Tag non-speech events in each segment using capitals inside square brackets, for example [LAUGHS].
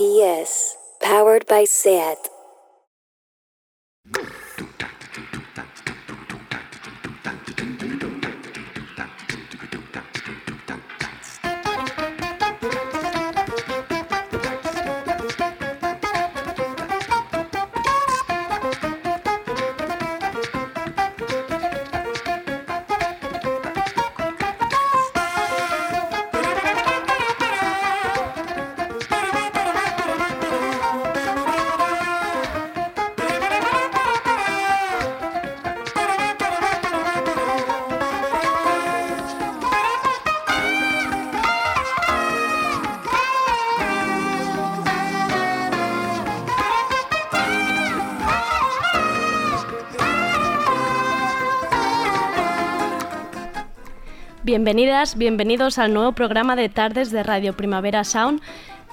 PS, powered by SAT. Bienvenidas, bienvenidos al nuevo programa de tardes de Radio Primavera Sound.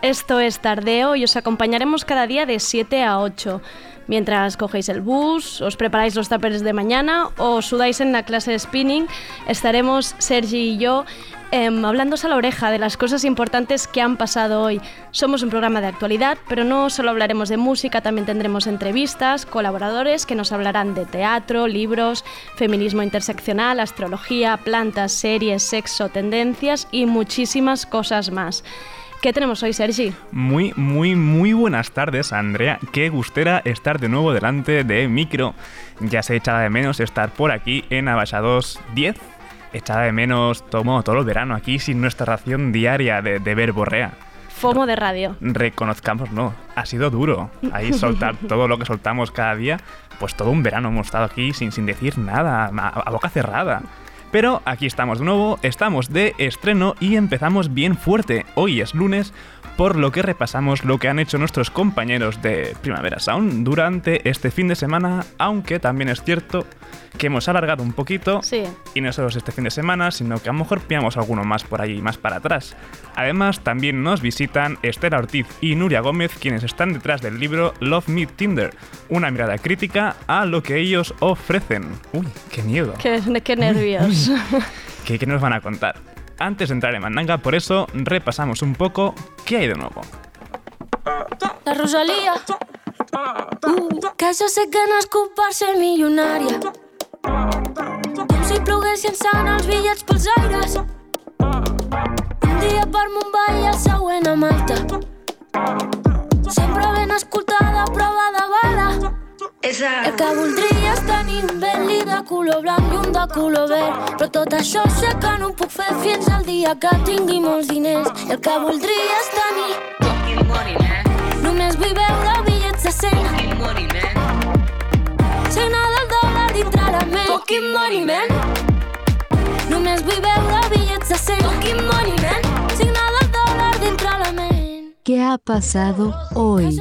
Esto es Tardeo y os acompañaremos cada día de 7 a 8. Mientras cogéis el bus, os preparáis los taperes de mañana o sudáis en la clase de spinning, estaremos Sergi y yo eh, a la oreja de las cosas importantes que han pasado hoy. Somos un programa de actualidad, pero no solo hablaremos de música, también tendremos entrevistas, colaboradores que nos hablarán de teatro, libros, feminismo interseccional, astrología, plantas, series, sexo, tendencias y muchísimas cosas más. ¿Qué tenemos hoy, Sergi? Muy, muy, muy buenas tardes, Andrea. Qué gustera estar de nuevo delante de micro. Ya se echaba de menos estar por aquí en Abaixados 10. Echaba de menos todo, todo el verano aquí sin nuestra ración diaria de, de verborrea. FOMO de radio. Reconozcamos, no, ha sido duro. Ahí soltar [LAUGHS] todo lo que soltamos cada día. Pues todo un verano hemos estado aquí sin, sin decir nada, a, a boca cerrada. Pero aquí estamos de nuevo, estamos de estreno y empezamos bien fuerte. Hoy es lunes, por lo que repasamos lo que han hecho nuestros compañeros de Primavera Sound durante este fin de semana, aunque también es cierto que hemos alargado un poquito Sí. y no solo este fin de semana, sino que a lo mejor pillamos alguno más por ahí, más para atrás. Además, también nos visitan Estela Ortiz y Nuria Gómez, quienes están detrás del libro Love Me Tinder, una mirada crítica a lo que ellos ofrecen. Uy, qué miedo. Qué, qué nervios. [LAUGHS] [LAUGHS] ¿Qué, qué nos van a contar? Antes de entrar en mandanga, por eso repasamos un poco qué hay de nuevo. La Rosalía. Uh, que jo sé que nascut per ser milionària. Com si ploguessin sant els bitllets pels aires. Un dia per Mumbai i el següent a Malta. Sempre ben escoltada, prova de bala. El que voldria és tenir un Bentley de color blanc i un de color verd. Però tot això sé que no ho puc fer fins al dia que tingui molts diners. El que voldria és tenir Fucking money, man. Només vull veure bitllets de 100 Fucking money, man. Signa del dòlar dintre la ment Fucking money, man Només vull veure bitllets de 100 Fucking money, man Signa del dòlar dintre la ment ¿Qué ha pasado hoy?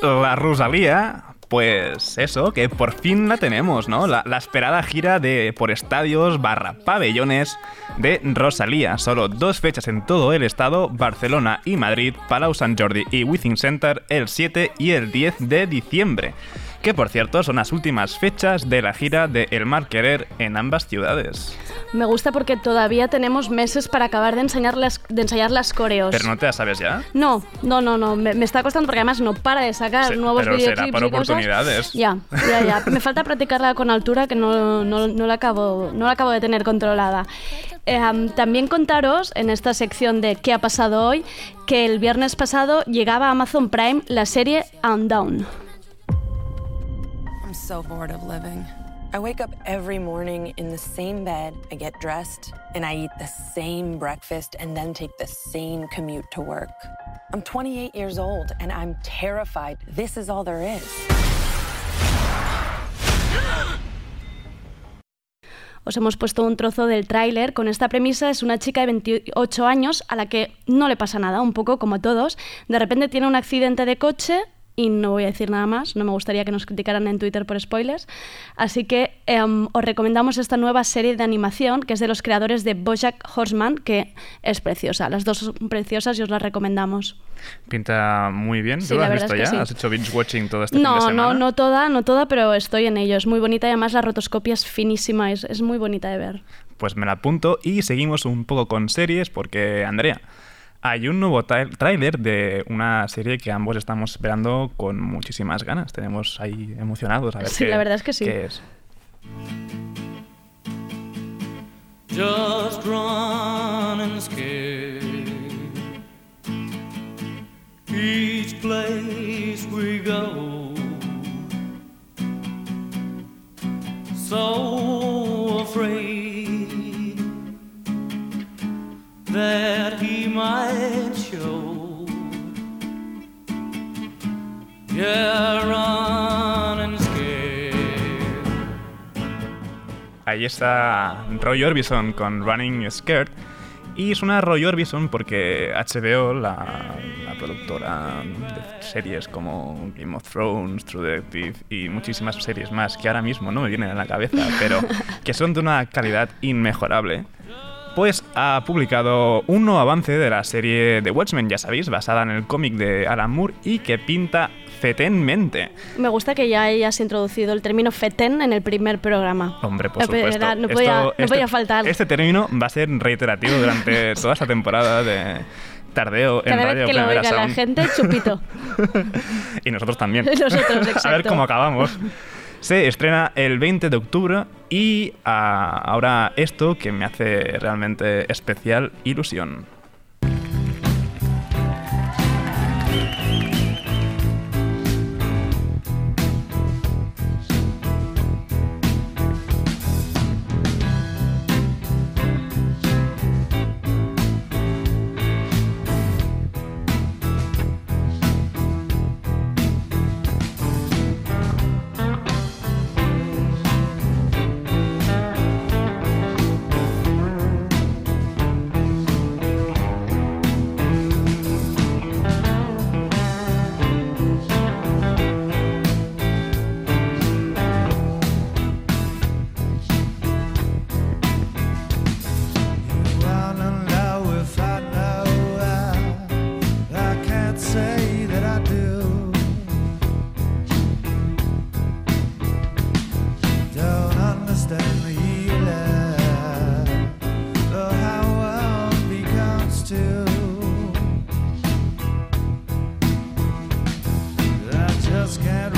La Rosalía, pues eso, que por fin la tenemos, ¿no? La, esperada gira de por estadios barra pabellones de Rosalía. Solo dos fechas en todo el estado, Barcelona y Madrid, Palau Sant Jordi y Withing Center el 7 y el 10 de diciembre. Que por cierto son las últimas fechas de la gira de El Mar Querer en ambas ciudades. Me gusta porque todavía tenemos meses para acabar de, enseñar las, de ensayar las coreos. Pero no te la sabes ya. No, no, no, no. Me, me está costando porque además no para de sacar Se- nuevos pero será por y cosas. oportunidades. Ya, ya, ya. Me falta practicarla con altura que no, no, no la, acabo, no la acabo de tener controlada. Eh, am, también contaros en esta sección de ¿Qué ha pasado hoy? que el viernes pasado llegaba a Amazon Prime la serie Down. So bored of living. I wake up every morning in the same bed, I get dressed, and I eat the same breakfast and then take the same commute to work. I'm 28 years old and I'm terrified this is all there is. Os hemos puesto un trozo del tráiler con esta premisa. Es una chica de 28 años a la que no le pasa nada, un poco como a todos. De repente tiene un accidente de coche y no voy a decir nada más. No me gustaría que nos criticaran en Twitter por spoilers. Así que em, os recomendamos esta nueva serie de animación que es de los creadores de Bojack Horseman, que es preciosa. Las dos son preciosas y os las recomendamos. Pinta muy bien. Sí, ¿Tú lo la has visto es que ya? sí. ¿Has hecho binge watching todo este fin de No, semana? no, no toda, no toda, pero estoy en ello. Es muy bonita y además la rotoscopia es finísima, es, es muy bonita de ver. Pues me la apunto y seguimos un poco con series porque, Andrea, hay un nuevo tráiler de una serie que ambos estamos esperando con muchísimas ganas. Tenemos ahí emocionados a ver Sí, qué, la verdad es que sí. qué es. just running scared. Each place we go, so Ahí está Roy Orbison con Running Scared. Y es una Roy Orbison porque HBO, la, la productora de series como Game of Thrones, True Detective y muchísimas series más que ahora mismo no me vienen a la cabeza, pero que son de una calidad inmejorable, pues ha publicado un nuevo avance de la serie The Watchmen, ya sabéis, basada en el cómic de Alan Moore y que pinta fetenmente. Me gusta que ya hayas introducido el término feten en el primer programa. Hombre, por Eh, supuesto. era- no Esto- podía, no este- podía faltar. Este término va a ser reiterativo durante [LAUGHS] toda esta temporada de tardeo en Cada Radio vez que lo oiga la gente, chupito. [LAUGHS] y nosotros también. [LAUGHS] Nosotros, a ver exacto. cómo acabamos. Se estrena el 20 de octubre y ah, ahora esto que me hace realmente especial ilusión. Just can't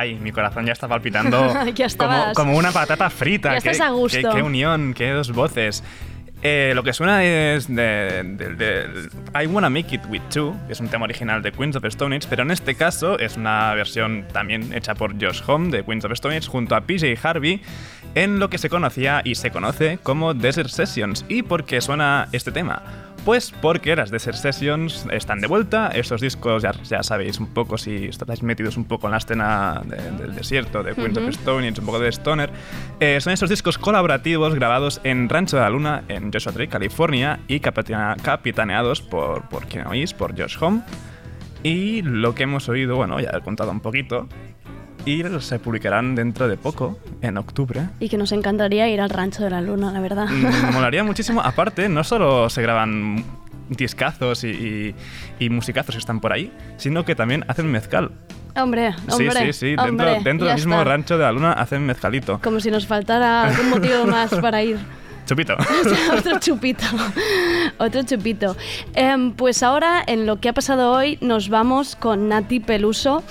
Ay, mi corazón ya está palpitando [LAUGHS] Ya como, una patata frita. Ya Qué- estás a gusto. Qué, qué unión, qué dos voces. Eh, lo que suena es de, de- de- I Wanna Make It With Two, que es un tema original de Queens of Stone Age, pero en este caso es una versión también hecha por Josh Home de Queens of Stone Age junto a PJ Harvey en lo que se conocía y se conoce como Desert Sessions. ¿Y por qué suena este tema? Pues porque las Desert Sessions están de vuelta, estos discos ya, ya sabéis un poco si estáis metidos un poco en la escena de- del desierto, de Queens of Stone un poco de Stoner, eh, son estos discos colaborativos grabados en Rancho de la Luna, en Joshua Tree, California, y capitaneados por, por quien oís, por Josh Home. Y lo que hemos oído, bueno, ya he contado un poquito, y se publicarán dentro de poco, en octubre. Y que nos encantaría ir al rancho de la luna, la verdad. Mm, Molaría muchísimo. Aparte, no solo se graban discazos y, y- y musicazos que están por ahí, sino que también hacen mezcal. Hombre, hombre. sí, sí, sí. Dentro, hombre, dentro del mismo está. rancho de la luna hacen mezcalito. Como si nos faltara algún motivo [LAUGHS] más para ir. Chupito. [LAUGHS] Otro chupito. Otro chupito. Em, pues ahora, en lo que ha pasado hoy, nos vamos con Nati Peluso.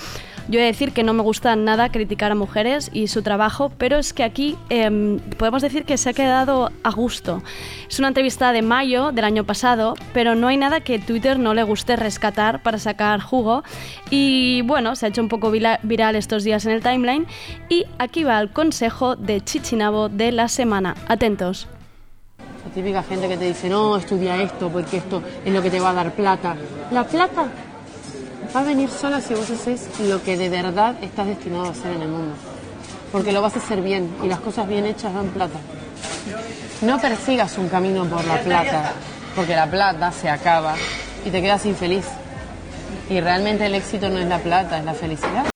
Yo he de decir que no me gusta nada criticar a mujeres y su trabajo, pero es que aquí em, podemos decir que se ha quedado a gusto. Es una entrevista de mayo del año pasado, pero no hay nada que Twitter no le guste rescatar para sacar jugo. Y bueno, se ha hecho un poco viral estos días en el timeline. Y aquí va el consejo de Chichinabo de la semana. Atentos. La típica gente que te dice, no, estudia esto porque esto es lo que te va a dar plata. La plata va a venir sola si vos haces lo que de verdad estás destinado a hacer en el mundo. Porque lo vas a hacer bien y las cosas bien hechas dan plata. No persigas un camino por la plata, porque la plata se acaba y te quedas infeliz. Y realmente el éxito no es la plata, es la felicidad.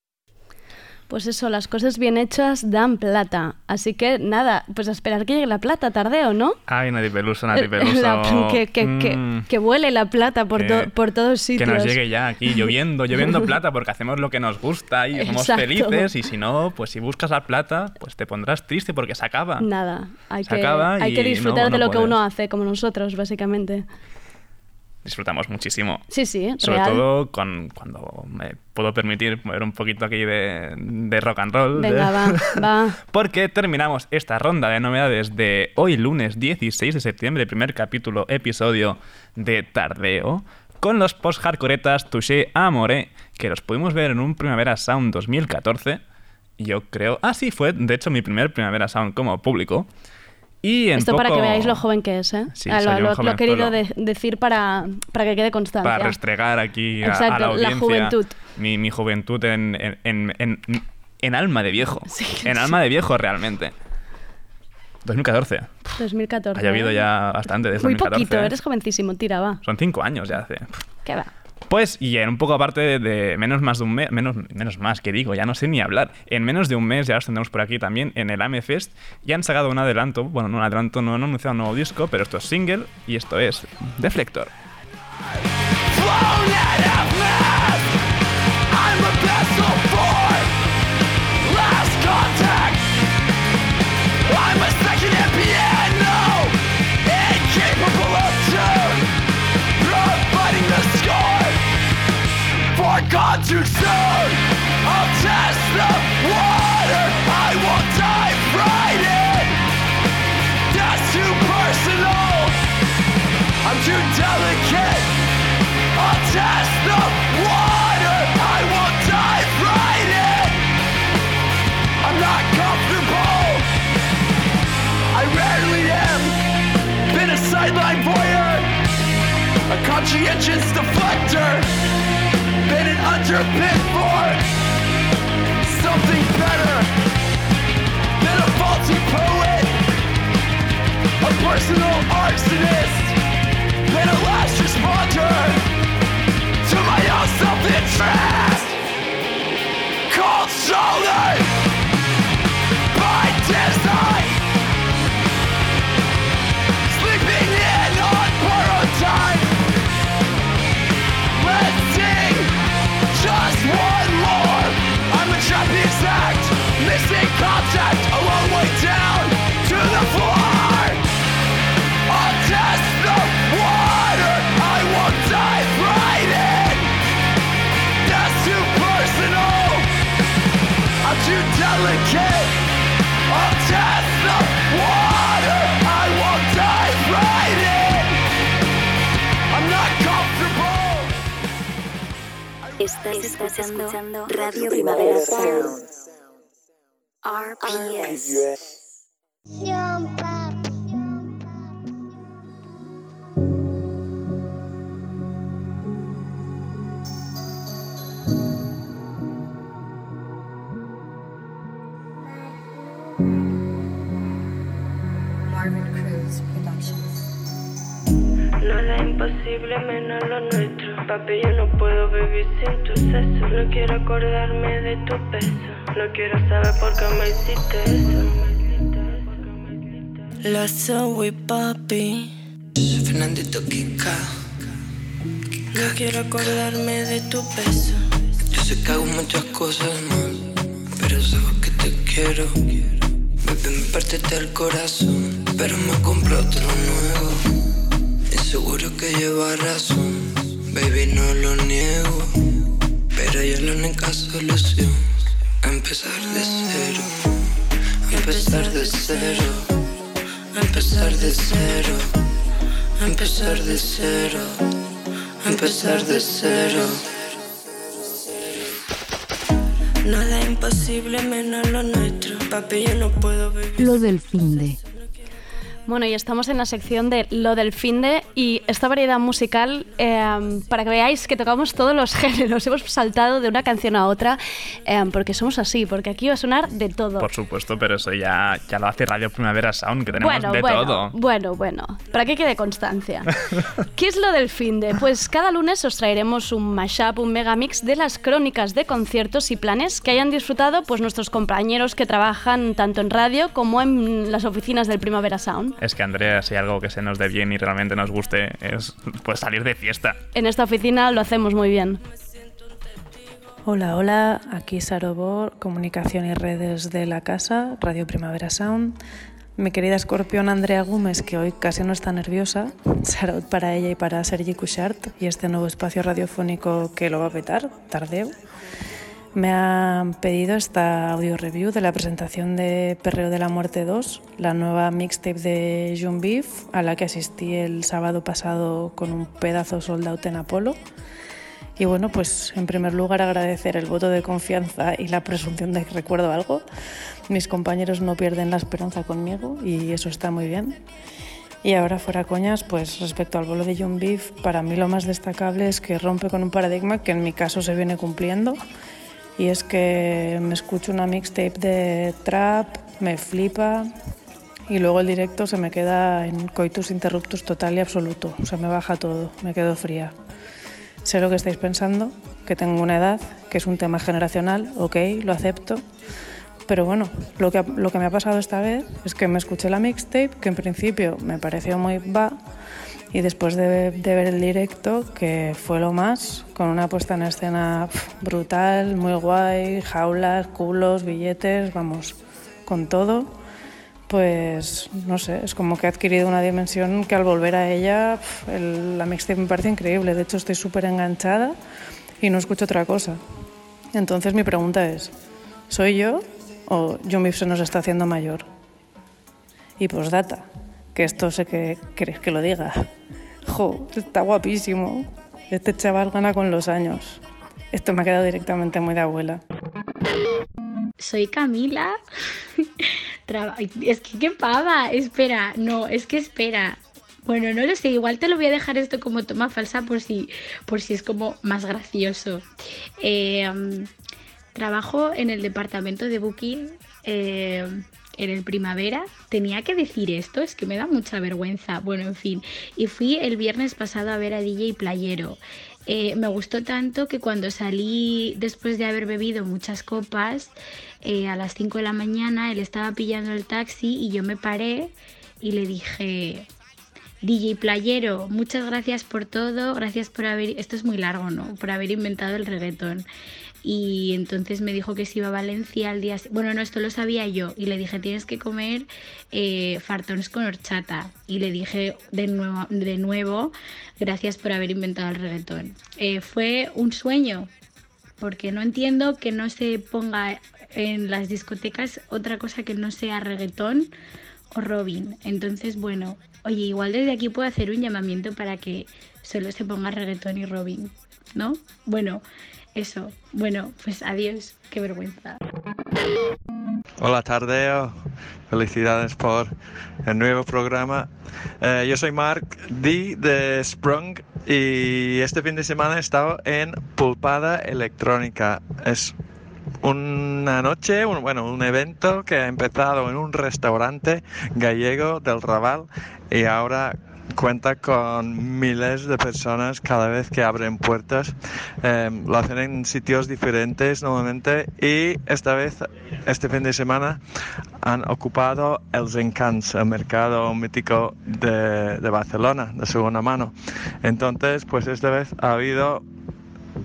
Pues eso, las cosas bien hechas dan plata. Así que nada, pues a esperar que llegue la plata, tardeo, ¿no? Ay, Nati Peluso, Nati [LAUGHS] Peluso. [LAUGHS] La- que, que, que, Mm. que vuele la plata por, Que- to- por todos Que sitios. nos llegue ya aquí, lloviendo, lloviendo [LAUGHS] plata, porque hacemos lo que nos gusta y somos Exacto. felices. Y si no, pues si buscas la plata, pues te pondrás triste porque se acaba. Nada, hay, Se que, acaba hay que disfrutar no- de lo que uno hace, como nosotros, básicamente. Disfrutamos muchísimo. Sí, sí, Sobre real. todo con, cuando me puedo permitir mover un poquito aquí de, de rock and roll. Venga, va, va. [LAUGHS] Porque terminamos esta ronda de novedades de hoy lunes 16 de septiembre, primer capítulo, episodio de Tardeo, con los post-hardcoretas Touché Amore, que los pudimos ver en un Primavera Sound 2014. Yo creo... Ah, sí, fue de hecho mi primer Primavera Sound como público. Y en Esto para que veáis lo joven que es, ¿eh? Sí, Ah, lo, lo- querido de- decir para, para que quede constancia. para restregar aquí a- a, Exacto, la la audiencia juventud. Mi, mi juventud en, en, en, alma de viejo. [LAUGHS] Sí, en sí. alma de viejo, realmente. 2014. 2014. Ha llovido ¿eh? ya bastante desde Muy 2014. poquito, eres jovencísimo, tira, va. Son cinco años ya hace. ¿Qué va? Pues, y en un poco aparte de, menos más de un mes, menos, menos más, que digo, ya no sé ni hablar. En menos de un mes, ya los tendremos por aquí también, en el AME Fest, ya han sacado un adelanto, bueno, no un adelanto, no han anunciado un nuevo disco, pero esto es single y esto es Deflector. Last. Gone too soon, I'll test the water. I won't dive right in. That's too personal. I'm too delicate. I'll test the water. I won't dive right in. I'm not comfortable. I rarely am. Been a sideline voyeur, a conscientious deflector. An underbid something better. Been a faulty poet, a personal arsonist. Been a last responder to my own self-interest. Cold shoulder by design. Estás escuchando Radio Primavera Sound. RPS. Marvin Cruz Productions. Nada imposible menos lo nuestro. Papi, yo no puedo vivir sin tu sexo. No quiero acordarme de tu peso. No quiero saber por qué me hiciste eso. La soy papi. Fernandito Kika. No quiero acordarme de tu peso. Yo sé que hago muchas cosas mal, pero sabes que te quiero. Bebé, me partiste el corazón, pero me compré otro nuevo. Y seguro que lleva razón, baby, no lo niego. Pero yo la única solución, empezar de cero. Empezar de cero. Empezar de cero. Empezar de cero. Empezar de cero. Nada imposible menos lo nuestro. Papi, yo no puedo vivir. Lo del fin de. Bueno, y estamos en la sección de lo del finde y esta variedad musical, eh, para que veáis que tocamos todos los [LAUGHS] géneros, hemos saltado de una canción a otra, eh, porque somos así, porque aquí va a sonar de todo. Por supuesto, pero eso ya, ya lo hace Radio Primavera Sound, que tenemos bueno, de bueno, todo. bueno, bueno, para que quede constancia. [LAUGHS] ¿Qué es lo del finde? Pues cada lunes os traeremos un mashup, un megamix de las crónicas de conciertos y planes que hayan disfrutado pues nuestros compañeros que trabajan tanto en radio como en las oficinas del Primavera Sound. Es que Andrea, si hay algo que se nos dé bien y realmente nos guste, es pues salir de fiesta. En esta oficina lo hacemos muy bien. Hola, hola, aquí Sarobor, Comunicación y Redes de la Casa, Radio Primavera Sound. Mi querida escorpión Andrea Gómez, que hoy casi no está nerviosa, [LAUGHS] salud para ella y para Sergi Cushart y este nuevo espacio radiofónico que lo va a petar, tardeo. Me han pedido esta audio review de la presentación de Perreo de la Muerte 2, la nueva mixtape de John Beef, a la que asistí el sábado pasado con un pedazo sold out en Apolo. Y bueno, pues en primer lugar agradecer el voto de confianza y la presunción de que recuerdo algo. Mis compañeros no pierden la esperanza conmigo y eso está muy bien. Y ahora fuera coñas, pues respecto al bolo de John Beef, para mí lo más destacable es que rompe con un paradigma que en mi caso se viene cumpliendo. Y es que me escucho una mixtape de trap, me flipa y luego el directo se me queda en coitus interruptus total y absoluto. O sea, me baja todo, me quedo fría. Sé lo que estáis pensando, que tengo una edad, que es un tema generacional, ok, lo acepto. Pero bueno, lo que, lo que me ha pasado esta vez es que me escuché la mixtape, que en principio me pareció muy va, y después de, ver el directo, que fue lo más, con una puesta en escena brutal, muy guay, jaulas, culos, billetes, vamos, con todo, pues no sé, es como que ha adquirido una dimensión que al volver a ella, el- la mixtape me parece increíble, de hecho estoy súper enganchada y no escucho otra cosa. Entonces mi pregunta es, ¿soy yo o John se nos está haciendo mayor? Y postdata, que esto sé que queréis que lo diga. Jo, está guapísimo. Este chaval gana con los años. Esto me ha quedado directamente muy de abuela. Soy Camila. [LAUGHS] Es que qué pava. Espera, no, es que espera. Bueno, no lo sé, igual te lo voy a dejar esto como toma falsa por si, por si es como más gracioso. Eh, trabajo en el departamento de Booking eh, en el primavera. Tenía que decir esto, es que me da mucha vergüenza. Bueno, en fin. Y fui el viernes pasado a ver a DJ Playero. Eh, me gustó tanto que cuando salí después de haber bebido muchas copas, eh, a las 5 de la mañana él estaba pillando el taxi y yo me paré y le dije, DJ Playero, muchas gracias por todo, gracias por haber, esto es muy largo, ¿no? Por haber inventado el reggaetón. Y entonces me dijo que se iba a Valencia al día... Bueno, no, esto lo sabía yo. Y le dije, tienes que comer eh, fartones con horchata. Y le dije de nuevo, de nuevo, gracias por haber inventado el reggaetón. Eh, fue un sueño, porque no entiendo que no se ponga en las discotecas otra cosa que no sea reggaetón o Robin. Entonces, bueno, oye, igual desde aquí puedo hacer un llamamiento para que solo se ponga reggaetón y Robin, ¿no? Bueno, eso. Bueno, pues adiós, qué vergüenza. Hola Tardeo, felicidades por el nuevo programa. Eh, yo soy Mark D de Sprung y este fin de semana he estado en Pulpada Electrónica. Es una noche, un- bueno, un evento que ha empezado en un restaurante gallego del Raval y ahora cuenta con miles de personas cada vez que abren puertas. Eh, lo hacen en sitios diferentes normalmente y esta vez, este fin de semana, han ocupado el Encants, el mercado mítico de, de Barcelona, de segunda mano. Entonces, pues esta vez ha habido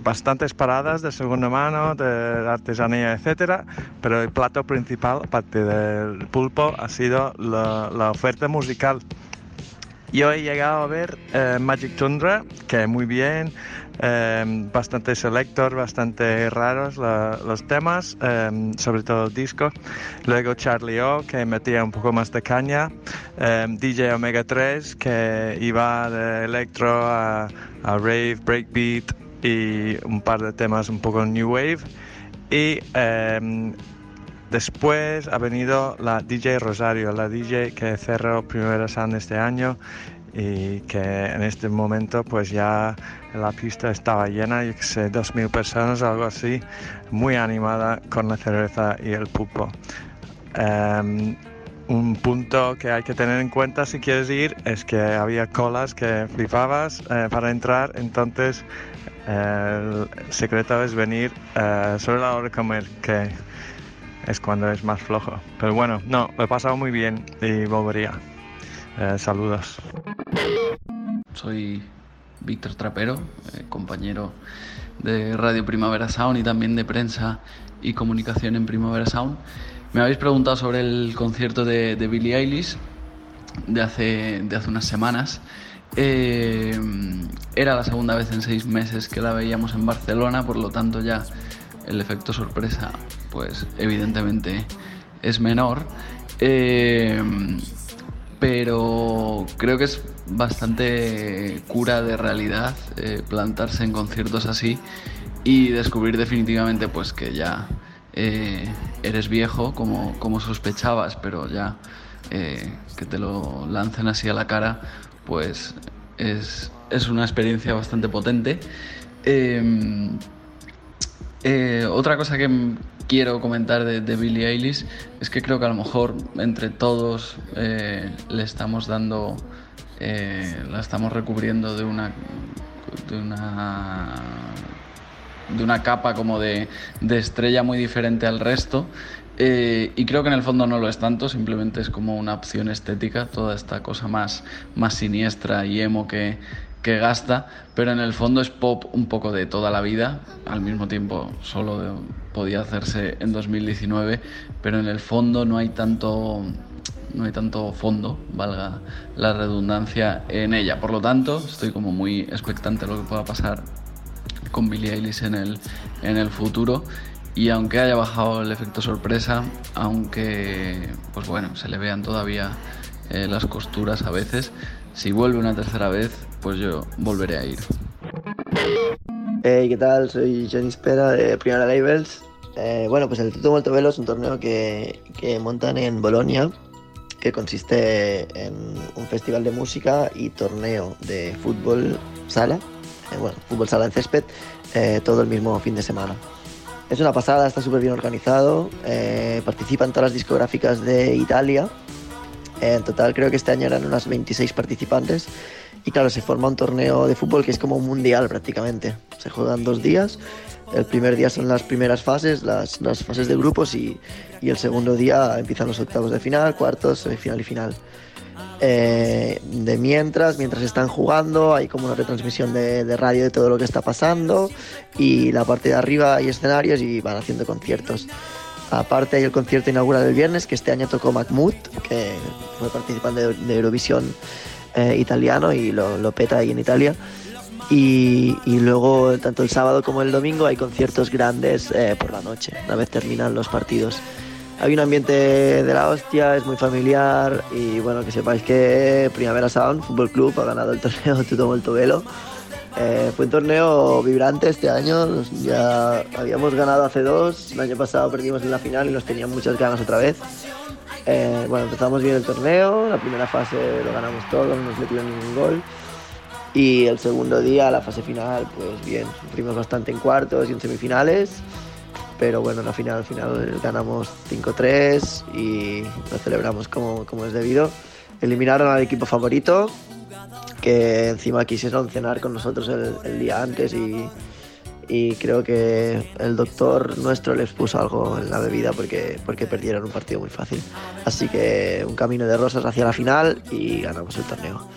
bastantes paradas de segunda mano, de artesanía, etcétera, pero el plato principal, aparte del pulpo, ha sido la, la oferta musical. Yo he llegado a ver eh, Magic Tundra, que muy bien, eh, bastante selector, bastante raros la- los temas, eh, sobre todo el disco. Luego Charlie O, que metía un poco más de caña. eh, DJ Omega 3, que iba de electro a, a rave, breakbeat y un par de temas un poco new wave. Y eh, Después ha venido la DJ Rosario, la DJ que cerró Primavera Sound este año y que en este momento pues ya la pista estaba llena, yo que sé, 2.000 personas, algo así, muy animada con la cerveza y el pulpo. Em, un punto que hay que tener en cuenta si quieres ir es que había colas que flipabas eh, para entrar, entonces eh, el secreto es venir eh, sobre la hora de comer, que es cuando es más flojo. Pero bueno, no, lo he pasado muy bien y volvería. Eh, saludos. Soy Víctor Trapero, eh, compañero de Radio Primavera Sound y también de prensa y comunicación en Primavera Sound. Me habéis preguntado sobre el concierto de, de Billie Eilish de hace, de hace unas semanas. Eh, era la segunda vez en seis meses que la veíamos en Barcelona, por lo tanto ya el efecto sorpresa, pues evidentemente es menor. Eh, pero creo que es bastante cura de realidad eh, plantarse en conciertos así y descubrir definitivamente pues que ya eh, eres viejo como, como sospechabas, pero ya que te lo lancen así a la cara, pues es, es una experiencia bastante potente. Otra cosa que quiero comentar de, de Billie Eilish es que creo que a lo mejor entre todos eh, le estamos dando, eh, la estamos recubriendo de una, de una, de una capa como de, estrella muy diferente al resto. Eh, y creo que en el fondo no lo es tanto, simplemente es como una opción estética, toda esta cosa más, más siniestra y emo que, que gasta, pero en el fondo es pop un poco de toda la vida, al mismo tiempo solo de- podía hacerse en 2019, pero en el fondo no hay tanto no hay tanto fondo, valga la redundancia en ella. Por lo tanto, estoy como muy expectante de lo que pueda pasar con Billie Eilish en el, en el futuro. Y aunque haya bajado el efecto sorpresa, aunque pues bueno, se le vean todavía eh, las costuras a veces, si vuelve una tercera vez, pues yo volveré a ir. Hey, ¿qué tal? Soy Johnny Spera de Primera Labels. Eh, bueno, pues el Molto Velo es un torneo que, que montan en Bolonia, que consiste en un festival de música y torneo de fútbol sala, eh, bueno, fútbol sala en césped, eh, todo el mismo fin de semana. Es una pasada, está súper bien organizado, eh, participan todas las discográficas de Italia, en total creo que este año eran unas 26 participantes y claro, se forma un torneo de fútbol que es como un mundial prácticamente. Se juegan dos días. El primer día son las primeras fases, las, las fases de grupos y, y el segundo día empiezan los octavos de final, cuartos, semifinal y final. Eh, de mientras, mientras están jugando, hay como una retransmisión de, de radio de todo lo que está pasando y la parte de arriba hay escenarios y van haciendo conciertos. Aparte hay el concierto inaugural del viernes, que este año tocó Mahmoud, que fue participante de, de Eurovisión eh, italiano y lo, lo peta ahí en Italia. Y, y luego, tanto el sábado como el domingo, hay conciertos grandes eh, por la noche, una vez terminan los partidos. Hay un ambiente de la hostia, es muy familiar y bueno, que sepáis que Primavera Sound Fútbol Club ha ganado el torneo [LAUGHS] Tutto Molto Velo. Eh, fue un torneo vibrante este año, ya habíamos ganado hace dos, el año pasado perdimos en la final y nos tenían muchas ganas otra vez. Eh, bueno, empezamos bien el torneo, la primera fase lo ganamos todo, no nos metieron ningún gol. Y el segundo día, la fase final, pues bien, sufrimos bastante en cuartos y en semifinales. Pero bueno, en la final, al final ganamos 5-3 y lo celebramos como, como es debido. Eliminaron al equipo favorito, que encima quisieron cenar con nosotros el, el día antes y, y creo que el doctor nuestro les puso algo en la bebida porque, porque perdieron un partido muy fácil. Así que un camino de rosas hacia la final y ganamos el torneo.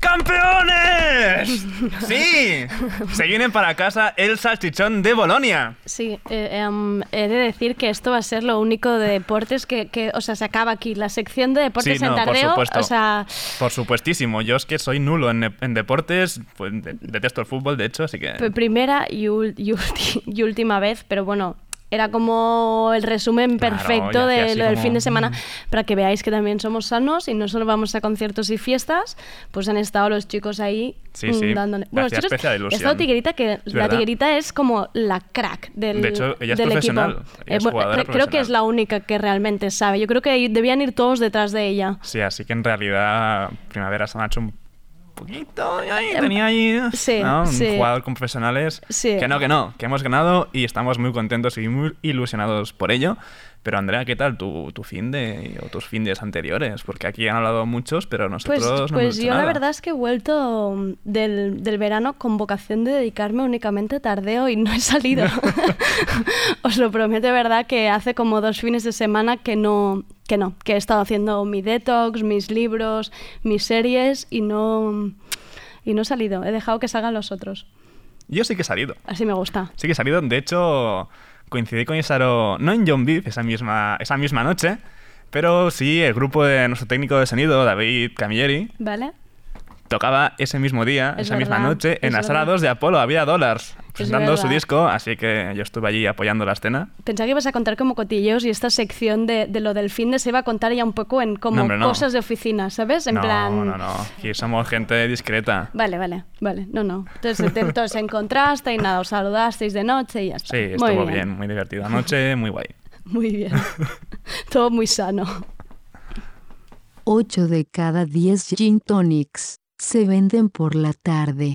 ¡Campeones! [LAUGHS] ¡Sí! Se vienen para casa el salchichón de Bolonia. Sí, eh, em, he de decir que esto va a ser lo único de deportes que, que, o sea, se acaba aquí. La sección de deportes Sí, en no, por tardeo, supuesto. o sea, Por supuestísimo. Yo es que soy nulo en, en deportes. Pues, de- detesto el fútbol, de hecho, así que... primera y última vez, pero bueno, era como el resumen Claro, perfecto hacía de lo del como, fin de semana, mm. para que veáis que también somos sanos y no solo vamos a conciertos y fiestas, pues han estado los chicos ahí Sí, mm, sí, dándole. me los chicos, ilusión. estado Tiguerita, que Es la. Tiguerita es como la crack del, De hecho, ella es del profesional, ella es bueno, jugadora creo que es la única que realmente sabe. Yo creo que debían ir todos detrás de ella. Sí, así que en realidad Primavera se han hecho un poquito... ahí, Em, tenía ahí sí, ¿no? un sí. jugador con profesionales. Sí. Que no, que no, que hemos ganado y estamos muy contentos y muy ilusionados por ello. Pero Andrea, ¿qué tal tu, tu fin de o tus findes anteriores? Porque aquí han hablado muchos, pero nosotros Pues, no hemos pues dicho yo la nada. verdad es que he vuelto del, del verano con vocación de dedicarme únicamente a tardeo y no he salido. [LAUGHS] [LAUGHS] Os lo prometo de verdad que hace como dos fines de semana que no, que no, que he estado haciendo mi detox, mis libros, mis series y no, y no he salido. He dejado que salgan los otros. Yo sí que he salido. Así me gusta. Sí que he salido. De hecho, coincidí con Isaro, no en John Beef esa misma, esa misma noche, pero sí el grupo de nuestro técnico de sonido, David Camilleri, ¿Vale? tocaba ese mismo día, Es esa misma noche, en es la sala verdad. 2 de Apolo, había dólares presentando su disco, así que yo estuve allí apoyando la escena. Pensaba que ibas a contar como cotilleos y esta sección de, de lo del fin de se iba a contar ya un poco en como No, hombre, no. cosas de oficina, ¿sabes? En no, plan... no, no, aquí somos gente discreta. Vale, vale, vale. No, no. Entonces, entonces encontraste y nada, os saludasteis de noche y ya está. Sí, Muy estuvo bien. muy divertida noche, muy guay. [LAUGHS] Muy bien. Todo muy sano. 8 de cada 10 gin tonics se venden por la tarde.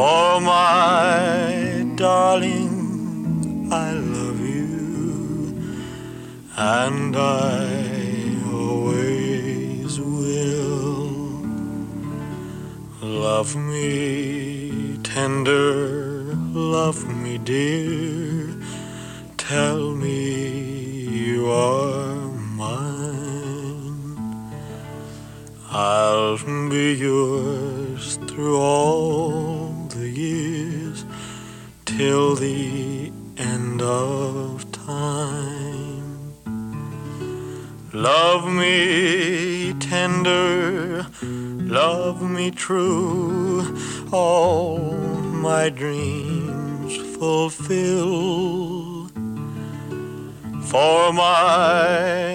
For my darling, I love you, and I always will. Love me tender, love me dear, tell me you are mine. I'll be yours through all the end of time. Love me tender, love me true, all my dreams fulfill. For my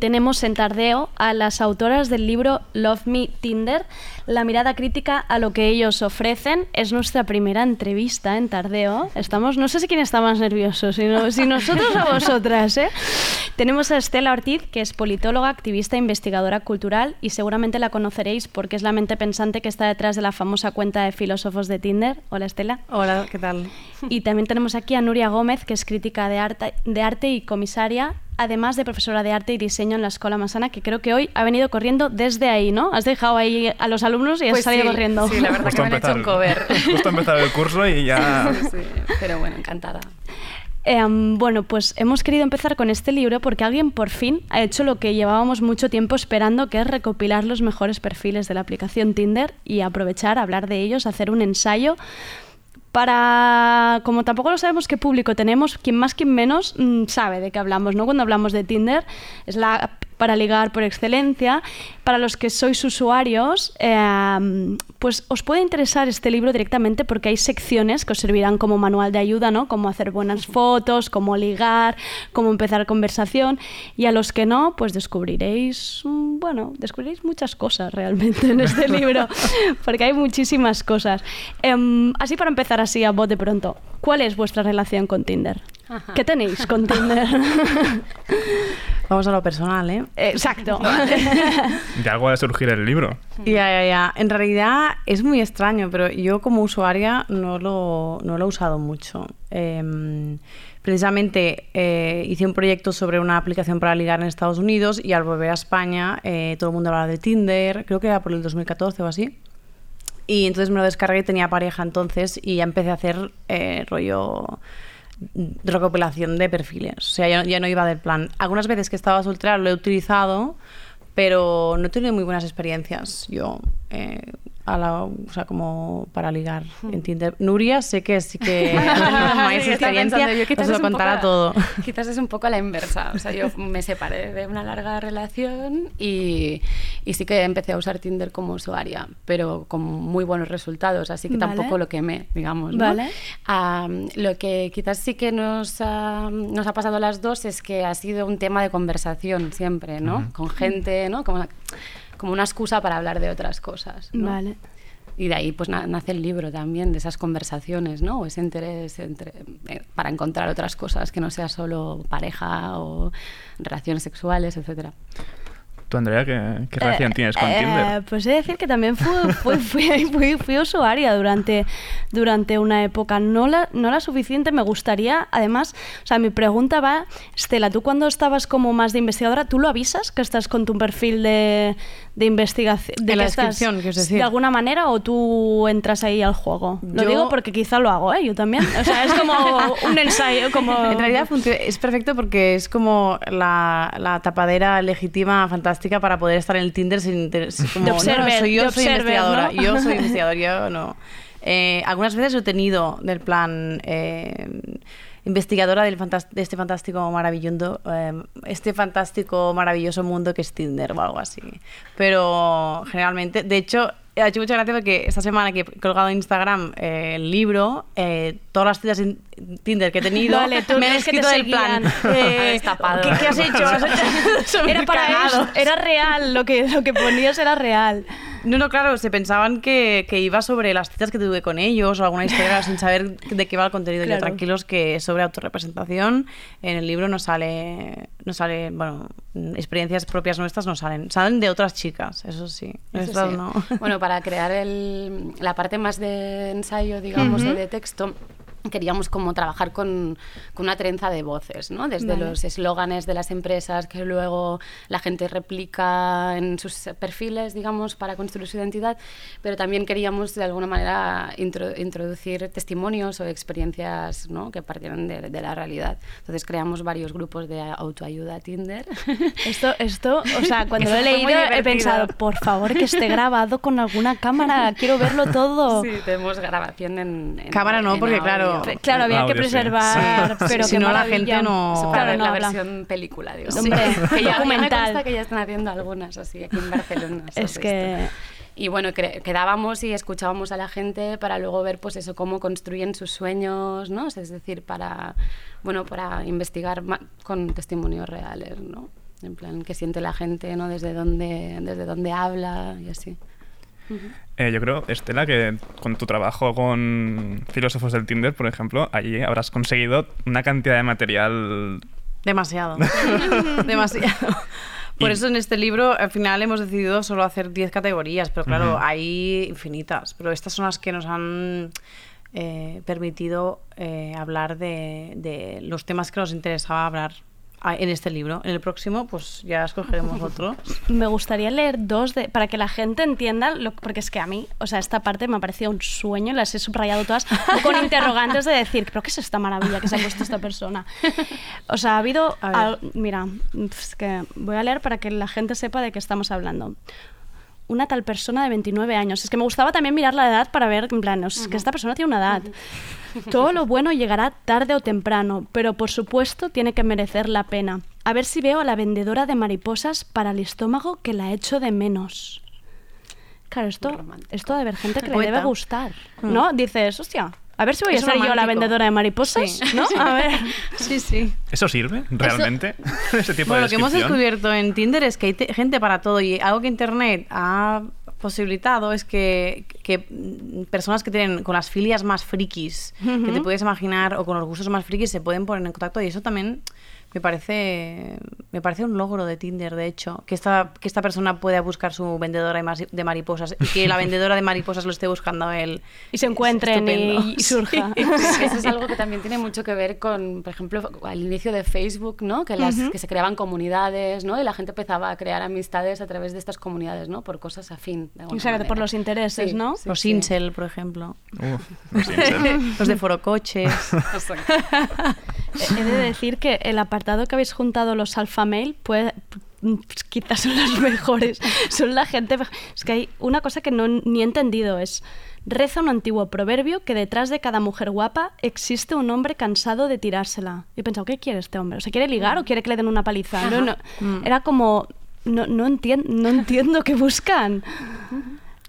tenemos en Tardeo a las autoras del libro Love Me Tinder, la mirada crítica a lo que ellos ofrecen. Es nuestra primera entrevista en Tardeo. Estamos, no sé si quién está más nervioso, si, no- si nosotros o vosotras. ¿eh? Tenemos a Estela Ortiz, que es politóloga, activista e investigadora cultural y seguramente la conoceréis porque es la mente pensante que está detrás de la famosa cuenta de filósofos de Tinder. Hola Estela. Hola, ¿qué tal? Y también tenemos aquí a Nuria Gómez, que es crítica de arte, de arte y comisaria además de profesora de arte y diseño en la Escuela Masana, que creo que hoy ha venido corriendo desde ahí, ¿no? Has dejado ahí a los alumnos y has Pues salido sí, corriendo. sí, la verdad Justo que me han hecho un cover. [LAUGHS] Justo ha empezado el curso y ya... Sí, pero bueno, encantada. Em, bueno, pues hemos querido empezar con este libro porque alguien por fin ha hecho lo que llevábamos mucho tiempo esperando, que es recopilar los mejores perfiles de la aplicación Tinder y aprovechar, hablar de ellos, hacer un ensayo para, como tampoco lo sabemos qué público tenemos, quien más, quien menos mm, sabe de qué hablamos, ¿no? Cuando hablamos de Tinder, es la para ligar por excelencia. Para los que sois usuarios, eh, pues os puede interesar este libro directamente porque hay secciones que os servirán como manual de ayuda, ¿no? Cómo hacer buenas fotos, cómo ligar, cómo empezar conversación. Y a los que no, pues descubriréis, mm, bueno, descubriréis muchas cosas realmente en este [LAUGHS] libro, porque hay muchísimas cosas. Em, así para empezar así a bote pronto, ¿cuál es vuestra relación con Tinder? Ajá. ¿Qué tenéis con Tinder? [LAUGHS] Vamos a lo personal, ¿eh? Exacto. [LAUGHS] De algo ha de surgir el libro. Ya, ya, ya. En realidad es muy extraño, pero yo como usuaria no lo, no lo he usado mucho. Em, precisamente eh, hice un proyecto sobre una aplicación para ligar en Estados Unidos y al volver a España eh, todo el mundo hablaba de Tinder, creo que era por el 2014 o así. Y entonces me lo descargué y tenía pareja entonces y ya empecé a hacer eh, rollo recopilación de perfiles. O sea, ya, ya no iba del plan. Algunas veces que estaba soltera lo he utilizado, pero no he tenido muy buenas experiencias yo. eh, a la, o sea, como para ligar en Tinder. Nuria sé que sí que [LAUGHS] más Sí, [LAUGHS] experiencia, yo quizás os lo es un contará poco- todo. [LAUGHS] Quizás es un poco a la inversa. O sea, yo me separé de una larga relación y, y sí que empecé a usar Tinder como usuaria, pero con muy buenos resultados, así que Vale. tampoco lo quemé, digamos. ¿no? Vale. Am, lo que quizás sí que nos ha, nos ha pasado a las dos es que ha sido un tema de conversación siempre, ¿no? Ujú. Con gente, ¿no? Como, como una excusa para hablar de otras cosas. ¿no? Vale. Y de ahí pues na- nace el libro también, de esas conversaciones, ¿no? O ese interés entre, eh, para encontrar otras cosas que no sea solo pareja o relaciones sexuales, etcétera. ¿Tú, Andrea, qué, qué relación Eh, tienes con eh, Tinder? Pues he de decir que también fui, fui, [LAUGHS] fui, fui- fui usuaria durante, durante una época. No la, no la suficiente, me gustaría. Además, o sea, mi pregunta va, Estela, tú cuando estabas como más de investigadora, ¿tú lo avisas que estás con tu perfil de, de investigación? En que la estás descripción, quieres decir. ¿De alguna manera o tú entras ahí al juego? Lo Yo- digo porque quizá lo hago, ¿eh? Yo también. O sea, es como [LAUGHS] un ensayo, como... En realidad es perfecto porque es como la, la tapadera legítima, fantástica para poder estar en el Tinder sin... [LAUGHS] como, De no, no, soy yo soy observer, investigadora, ¿no? yo soy [LAUGHS] investigadora, yo no. Eh, algunas veces he tenido del plan... eh, investigadora del de este fantástico maravilloso eh, este fantástico maravilloso mundo que es Tinder o algo así pero generalmente de hecho ha hecho mucha gracia porque esta semana que he colgado en Instagram eh, el libro eh, todas las citas en Tinder que he tenido tú me han escrito del plan eh. [LAUGHS] ¿qué, qué has hecho? [LAUGHS] ¿Has hecho? Era para eso, era real, lo que, lo que ponías era real. No, no, claro, se pensaban que, que iba sobre las citas que tuve con ellos o alguna historia sin saber de qué va el contenido. Claro. Yo tranquilos que es sobre autorrepresentación. En el libro no sale, no sale, bueno, experiencias propias nuestras no salen. Salen de otras chicas, eso sí. Eso sí. no. Bueno, para crear el- la parte más de ensayo, digamos, de texto, queríamos como trabajar con, con una trenza de voces, ¿no? Desde Vale. los eslóganes de las empresas que luego la gente replica en sus perfiles, digamos, para construir su identidad, pero también queríamos de alguna manera intro- introducir testimonios o experiencias ¿no? que partieran de, de la realidad. Entonces creamos varios grupos de autoayuda Tinder. [LAUGHS] Esto, esto, o sea, cuando lo he leído he pensado, por favor, que esté grabado con alguna cámara, quiero verlo todo. Sí, tenemos grabación en, en- Cámara no, en porque audio. claro- Claro, había que Audio, sí. preservar, Sí. pero Si no, la gente no- Claro, para ver no la habla. versión película, digo. Hombre, [LAUGHS] que ya, documental. que ya están haciendo algunas así aquí en Barcelona. [LAUGHS] Es que... esto. Y bueno, quedábamos y escuchábamos a la gente para luego ver pues eso, cómo construyen sus sueños, ¿no? Es decir, para, bueno, para investigar con testimonios reales, ¿no? En plan, qué siente la gente, ¿no? Desde dónde, desde dónde habla y así. Eh, yo creo, Estela, que con tu trabajo con filósofos del Tinder, por ejemplo, allí habrás conseguido una cantidad de material Demasiado. [LAUGHS] Demasiado. Por eso en este libro al final hemos decidido solo hacer 10 categorías, pero claro, hay infinitas. Pero estas son las que nos han eh, permitido eh, hablar de, de los temas que nos interesaba hablar en este libro. En el próximo, pues ya escogeremos [LAUGHS] otro. Me gustaría leer dos de, para que la gente entienda, lo, porque es que a mí, o sea, esta parte me ha parecido un sueño, las he subrayado todas con [LAUGHS] interrogantes de decir, pero ¿qué es esta maravilla que se ha puesto esta persona? O sea, ha habido, al- mira, es que voy a leer para que la gente sepa de qué estamos hablando. Una tal persona de 29 años. Es que me gustaba también mirar la edad para ver, en plan, es que esta persona tiene una edad. [LAUGHS] Todo lo bueno llegará tarde o temprano, pero por supuesto tiene que merecer la pena. A ver si veo a la vendedora de mariposas para el estómago que la echo de menos. Claro, esto, esto de ver gente que le debe gustar, Mm. ¿no? Dices, hostia, a ver si voy Es a ser yo la vendedora de mariposas, Sí. ¿no? A ver. Sí, sí. ¿Eso sirve realmente? [LAUGHS] [LAUGHS] Ese tipo Bueno, de lo que hemos descubierto en Tinder es que hay te- gente para todo y algo que Internet ha posibilitado es que, que personas que tienen con las filias más frikis que te puedes imaginar o con los gustos más frikis se pueden poner en contacto y eso también me parece me parece un logro de Tinder de hecho que esta que esta persona pueda buscar su vendedora de mariposas y que la vendedora de mariposas lo esté buscando a él y se encuentren y- y surja. [LAUGHS] Eso es algo que también tiene mucho que ver con, por ejemplo, al inicio de Facebook, ¿no? Que, las, que se creaban comunidades, ¿no? Y la gente empezaba a crear amistades a través de estas comunidades, ¿no? Por cosas afín. de Exacto, por los intereses, Sí, ¿no? sí, los sí. incel por ejemplo Uf, los incel. [LAUGHS] los de forocoches [LAUGHS] He de decir que el apartado que habéis juntado los alfa mail puede pues, quizás son los [LAUGHS] mejores. Son la gente. Es que hay una cosa que no ni he entendido es reza un antiguo proverbio que detrás de cada mujer guapa existe un hombre cansado de tirársela. Y he pensado, ¿qué quiere este hombre? ¿O se quiere ligar o quiere que le den una paliza? No, no. Mm. Era como no, no, entien- no entiendo qué buscan.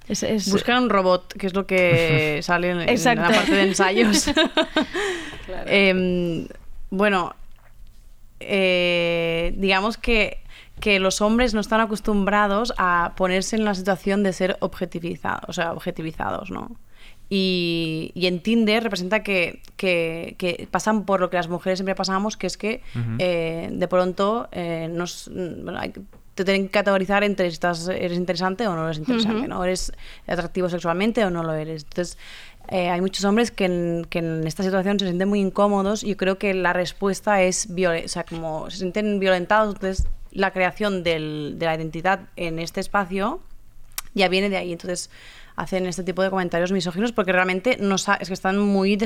Es- es- Buscan un robot, que es lo que [LAUGHS] sale en, en la parte de ensayos. [LAUGHS] Em, bueno, eh, digamos que, que los hombres no están acostumbrados a ponerse en la situación de ser objetivizados, o sea, objetivizados, ¿no? Y, y en Tinder representa que, que- que pasan por lo que las mujeres siempre pasamos, que es que eh, de pronto eh, nos, bueno, hay- te tienen que categorizar entre si estás, eres interesante o no eres interesante. ¿no? ¿Eres atractivo sexualmente o no lo eres? Entonces, eh, hay muchos hombres que en, que en esta situación se sienten muy incómodos y yo creo que la respuesta es, viol- o sea, como se sienten violentados, entonces la creación del- de la identidad en este espacio ya viene de ahí. Entonces hacen este tipo de comentarios misóginos porque realmente no es que están muy,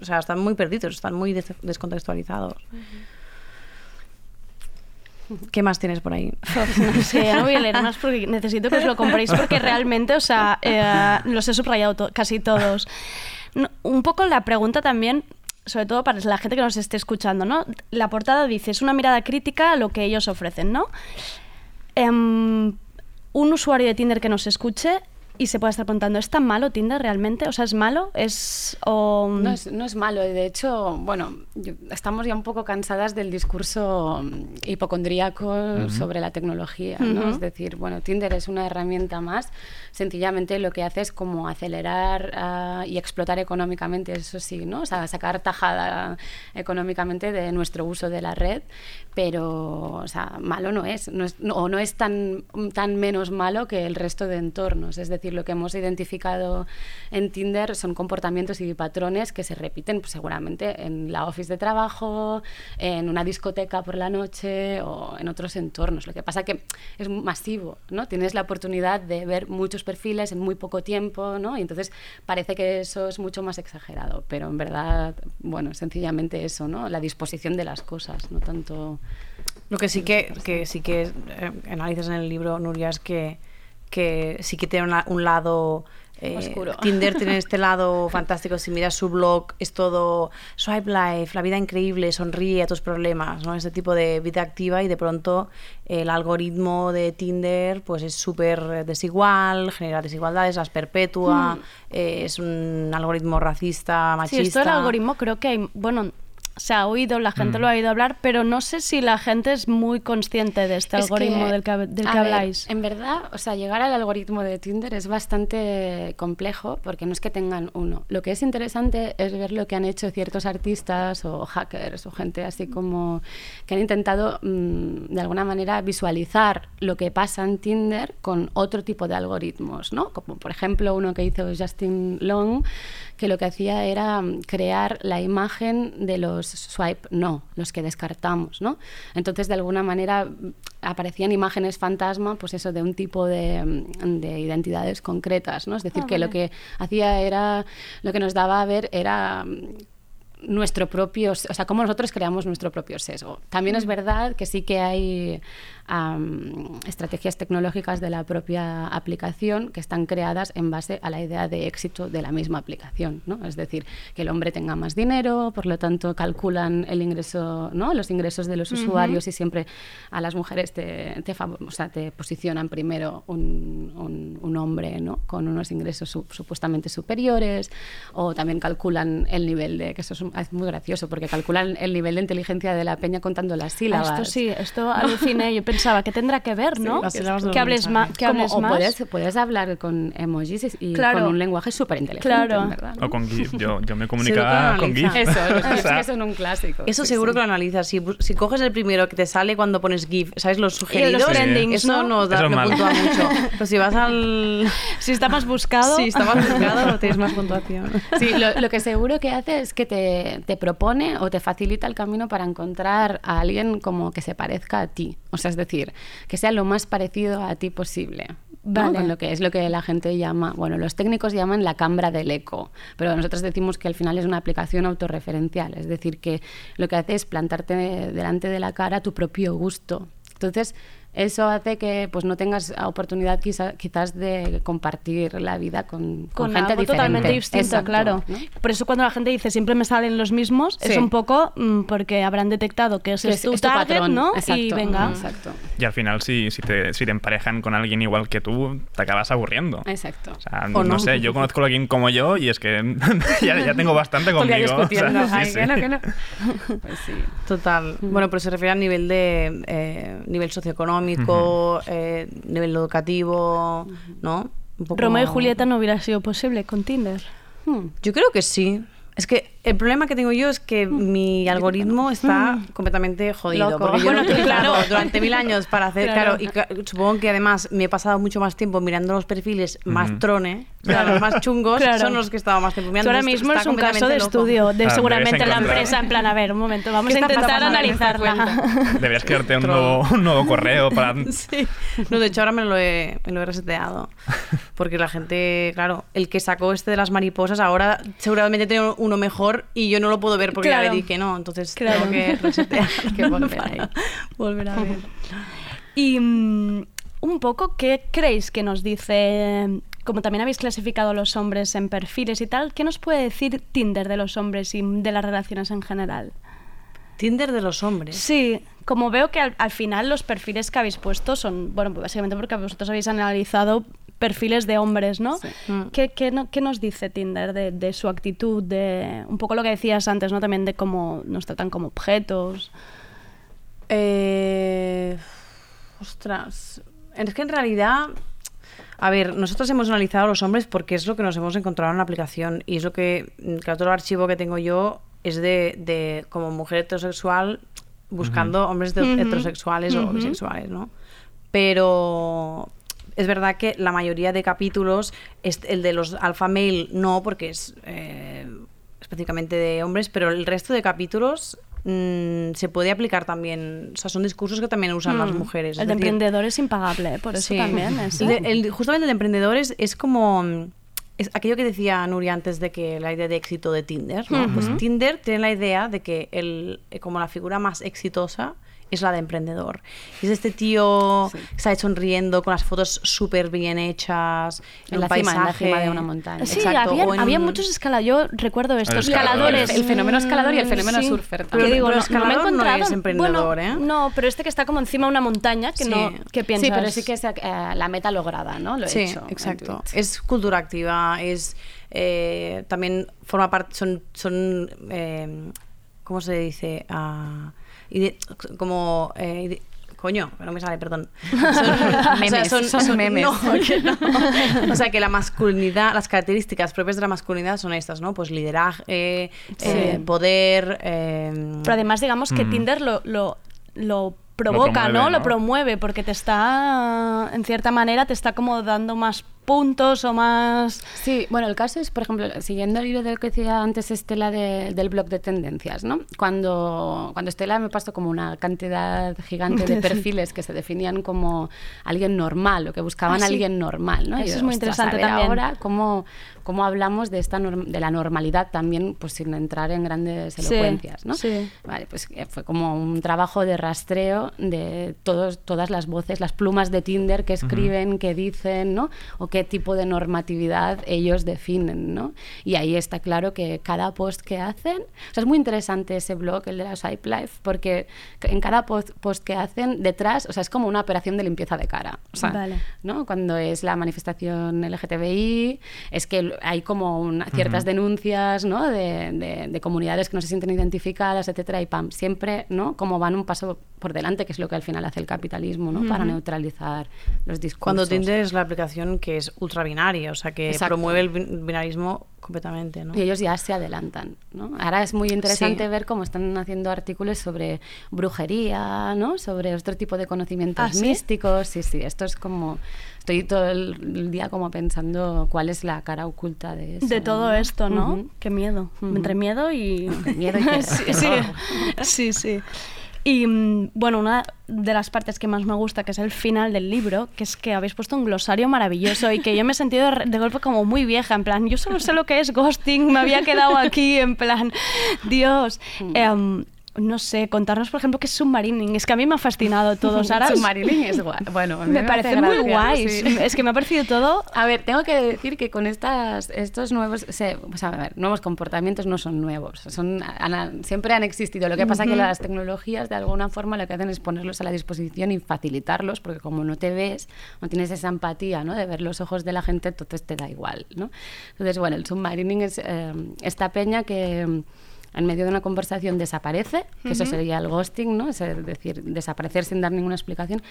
o sea, están muy perdidos, están muy des- descontextualizados. ¿Qué más tienes por ahí? [LAUGHS] No sé, voy a leer más porque necesito que os lo compréis porque realmente, o sea, eh, los he subrayado casi todos. Un poco la pregunta también, sobre todo para la gente que nos esté escuchando, ¿no? La portada dice, es una mirada crítica a lo que ellos ofrecen, ¿no? Em, un usuario de Tinder que nos escuche y se puede estar preguntando, ¿es tan malo Tinder realmente? O sea, ¿es malo? ¿Es...? O... No es, no es malo, de hecho, bueno, yo- estamos ya un poco cansadas del discurso mm, hipocondríaco sobre la tecnología, ¿no? Es decir, bueno, Tinder es una herramienta más, sencillamente lo que hace es como acelerar ah, y explotar económicamente, eso sí, ¿no? O sea, sacar tajada económicamente de nuestro uso de la red, pero, o sea, malo no es, no es no- o no es tan, tan menos malo que el resto de entornos, es decir, lo que hemos identificado en Tinder son comportamientos y patrones que se repiten pues, seguramente en la office de trabajo, en una discoteca por la noche o en otros entornos. Lo que pasa que es masivo, ¿no? Tienes la oportunidad de ver muchos perfiles en muy poco tiempo, ¿no? Y entonces parece que eso es mucho más exagerado, pero en verdad, bueno, sencillamente eso, ¿no? La disposición de las cosas, no tanto... Lo que sí que, que sí que eh, analizas en el libro, Nuria, es que, que sí que tiene una- un lado eh, Oscuro. [LAUGHS] Tinder tiene este lado fantástico. Si miras su blog, es todo swipe life, la vida increíble, sonríe a tus problemas, ¿no? Este tipo de vida activa y de pronto el algoritmo de Tinder pues es súper desigual, genera desigualdades, las perpetúa, Hmm. eh, es un algoritmo racista, Sí, machista. esto del algoritmo creo que hay, bueno, se ha oído, la gente Mm. lo ha oído hablar, pero no sé si la gente es muy consciente de este Es algoritmo que, del que, del que ver, habláis. En verdad, o sea, llegar al algoritmo de Tinder es bastante complejo porque no es que tengan uno. Lo que es interesante es ver lo que han hecho ciertos artistas o hackers o gente así como que han intentado mm, de alguna manera visualizar lo que pasa en Tinder con otro tipo de algoritmos, ¿no? Como por ejemplo uno que hizo Justin Long, que lo que hacía era mm, crear la imagen de los swipe no, los que descartamos, ¿no? Entonces, de alguna manera mm, aparecían imágenes fantasma, pues eso, de un tipo de, mm, de identidades concretas, ¿no? Es decir, Ah, que lo que hacía era, lo que nos daba a ver era mm, nuestro propio, o sea, cómo nosotros creamos nuestro propio sesgo. También es verdad que sí que hay am, estrategias tecnológicas de la propia aplicación que están creadas en base a la idea de éxito de la misma aplicación, ¿no? Es decir, que el hombre tenga más dinero, por lo tanto calculan el ingreso, ¿no? Los ingresos de los usuarios y siempre a las mujeres te, te, fav- o sea, te posicionan primero un, un- un hombre, ¿no? Con unos ingresos su- supuestamente superiores o también calculan el nivel de, que eso es, un- es muy gracioso, porque calculan el nivel de inteligencia de la peña contando las Ah, sílabas. Esto sí, esto aluciné. Yo pensaba que tendrá que ver, ¿no? las que, hables más, que Como- hables o más. Puedes, puedes hablar con emojis y Claro. con un lenguaje súper inteligente, Claro. ¿verdad? O con GIF. Yo, yo me comunicaba con GIF. Eso, [LAUGHS] los O GIFs que son un clásico. Eso sí, seguro sí. que lo analizas. Si, si coges el primero que te sale cuando pones GIF, ¿sabes? Los sugeridos. los trendings, eso ¿no? da, no puntúa mucho. [LAUGHS] Pero si vas al. Si está más buscado. [LAUGHS] Sí, está más buscado, tienes más puntuación. Sí, lo, lo que seguro que hace es que te, te propone o te facilita el camino para encontrar a alguien como que se parezca a ti. O sea, es decir, que sea lo más parecido a ti posible. ¿no? Vale. Con lo que es lo que la gente llama, bueno, los técnicos llaman la cambra del eco, pero nosotros decimos que al final es una aplicación autorreferencial, es decir, que lo que hace es plantarte delante de la cara tu propio gusto. Entonces, eso hace que pues no tengas oportunidad quizá- quizás de compartir la vida con, con, con gente algo diferente. totalmente distinto, Exacto, claro. ¿no? Por eso cuando la gente dice siempre me salen los mismos, es un poco mm, porque habrán detectado que ese Sí, es tu es tu target, patrón, ¿no? Y exacto, venga. exacto. Y al final, si, si, te, si te emparejan con alguien igual que tú, te acabas aburriendo. Exacto. O sea, O no, no. sé, yo conozco a alguien como yo y es que [LAUGHS] ya, ya tengo bastante conmigo. o sea, discutiendo. sí, Ay, sí. que no, que [LAUGHS] no. Pues sí. Total. Bueno, pero se refiere a nivel de eh, nivel socioeconómico, eh, nivel educativo, ¿no? Un poco- Romeo y Julieta no hubiera sido posible con Tinder. Hmm. Yo creo que sí. Es que el problema que tengo yo es que mi algoritmo está completamente jodido. Loco. Porque yo Bueno, lo he claro. durante mil años para hacer, Claro. claro, y supongo que además me he pasado mucho más tiempo mirando los perfiles más Ujú. trone, Claro. los más chungos, Claro. son los que he estado más tiempo Tú mirando. ahora mismo está es un caso de loco. estudio, de seguramente la empresa, en plan, a ver, un momento, vamos ¿Qué a intentar analizarla. Deberías [LAUGHS] crearte un nuevo, un nuevo correo para... [LAUGHS] Sí. No, de hecho ahora me lo, he, me lo he reseteado. Porque la gente, claro, el que sacó este de las mariposas ahora seguramente tiene uno mejor y yo no lo puedo ver porque ya Claro. le di que no. Entonces Claro. tengo que resetear. [LAUGHS] Que volver ahí. volver a ver. Y mm, un poco, ¿qué creéis que nos dice, como también habéis clasificado a los hombres en perfiles y tal, ¿qué nos puede decir Tinder de los hombres y de las relaciones en general? Tinder de los hombres. Sí, como veo que al, al final los perfiles que habéis puesto son, bueno, pues básicamente porque vosotros habéis analizado perfiles de hombres, ¿no? Mm. ¿Qué, qué no- qué nos dice Tinder de, de su actitud, de un poco lo que decías antes, ¿no? También de cómo nos tratan como objetos. Eh, ostras. Es que en realidad. A ver, nosotros hemos analizado a los hombres porque es lo que nos hemos encontrado en la aplicación y es lo que, claro, todo el archivo que tengo yo es de, de como mujer heterosexual buscando hombres de- Ujú. heterosexuales o bisexuales, ¿no? Pero es verdad que la mayoría de capítulos, es el de los alpha male no, porque es eh, específicamente de hombres, pero el resto de capítulos mm, se puede aplicar también, o sea, son discursos que también usan las Mm. mujeres. El de decir, emprendedor es impagable, ¿eh? por eso Sí. también. es- El de- el- justamente el de emprendedores es como mm, es aquello que decía Nuria antes de que la idea de éxito de Tinder. ¿no? Ujú. Pues Tinder tiene la idea de que el, eh, como la figura más exitosa es la de emprendedor. Es este tío que está ahí sonriendo con las fotos súper bien hechas, En un la cima, en la paisaje. cima de una montaña. Sí, Exacto, había, en había muchos escaladores. Yo recuerdo estos escaladores. escaladores. El fenómeno escalador y el fenómeno Sí. surfer Pero también. digo, Pero no, no me he escalador no encontrado. es emprendedor, Bueno, ¿eh? No, pero este que está como encima de una montaña, que Sí. no. ¿Qué piensas? Sí, pero sí que es eh, la meta lograda, ¿no? Lo he Sí, hecho. en exacto. Es cultura activa, es eh, también forma parte, son, son eh, ¿cómo se dice? Ah, ide- como eh, Coño, no me sale, perdón. [LAUGHS] Son, Memes, son memes. no, que no. O sea, que la masculinidad, las características propias de la masculinidad son estas, ¿no? Pues lideraje, eh, Sí. poder. eh, Pero además, digamos que Mm. Tinder lo, lo, lo provoca, promueve, ¿no? Lo ¿no? promueve, porque te está, en cierta manera, te está como dando más puntos o más... Sí, bueno, el caso es, por ejemplo, siguiendo el hilo de lo que decía antes Estela de- del blog de tendencias, ¿no? Cuando, cuando Estela me pasó como una cantidad gigante de [LAUGHS] Sí. perfiles que se definían como alguien normal o que buscaban Ah, a sí. alguien normal, ¿no? Eso yo, es muy "Ostras, a interesante también. ahora cómo, cómo hablamos de, esta de la normalidad también, pues sin entrar en grandes Sí, elocuencias, ¿no? sí. Vale, pues eh, fue como un trabajo de rastreo de todos, todas las voces, las plumas de Tinder que escriben, que dicen, ¿no? O qué tipo de normatividad ellos definen, ¿no? Y ahí está claro que cada post que hacen, o sea, es muy interesante ese blog, el de la Swipe Life, porque en cada post, post que hacen detrás, o sea, es como una operación de limpieza de cara, o sea, Vale. ¿no? Cuando es la manifestación LGTBI, es que hay como una- ciertas Ujú. denuncias, ¿no? De, de- de comunidades que no se sienten identificadas, etcétera, y pam, siempre, ¿no? Como van un paso por delante, que es lo que al final hace el capitalismo, ¿no? Para Ujú. neutralizar los discursos. Cuando Tinder es la aplicación que es ultra binaria, o sea, que Exacto. promueve el bin- binarismo completamente, ¿no? Y ellos ya se adelantan, ¿no? Ahora es muy interesante Sí. ver cómo están haciendo artículos sobre brujería, ¿no? Sobre otro tipo de conocimientos ¿Ah, sí? místicos. Sí, sí, esto es como... Estoy todo el día como pensando cuál es la cara oculta de eso. De todo ¿no? esto, ¿no? Qué miedo. Entre miedo y... miedo y [LAUGHS] sí, sí, sí. Y mm, bueno, una de las partes que más me gusta, que es el final del libro, que es que habéis puesto un glosario maravilloso y que yo me he sentido de, golpe como muy vieja, en plan, yo solo sé lo que es ghosting, me había quedado aquí, en plan, Dios. Mm. No sé, contarnos, por ejemplo, qué es submarining. Es que a mí me ha fascinado todo. [LAUGHS] Sara, Submarining es guay. [LAUGHS] Bueno, a mí me, hace parece muy guay. sí. [LAUGHS] Es que me ha parecido todo A ver, tengo que decir que con estas, estos nuevos, se- o sea, a ver, nuevos comportamientos no son nuevos, son, han- siempre han existido. Lo que pasa es que Ujú. las tecnologías de alguna forma lo que hacen es ponerlos a la disposición y facilitarlos, porque como no te ves, no tienes esa empatía ¿no? de ver los ojos de la gente, entonces te da igual. ¿no? Entonces, bueno, el submarining es eh, esta peña que en medio de una conversación desaparece, que eso sería el ghosting, ¿no? Es decir, desaparecer sin dar ninguna explicación,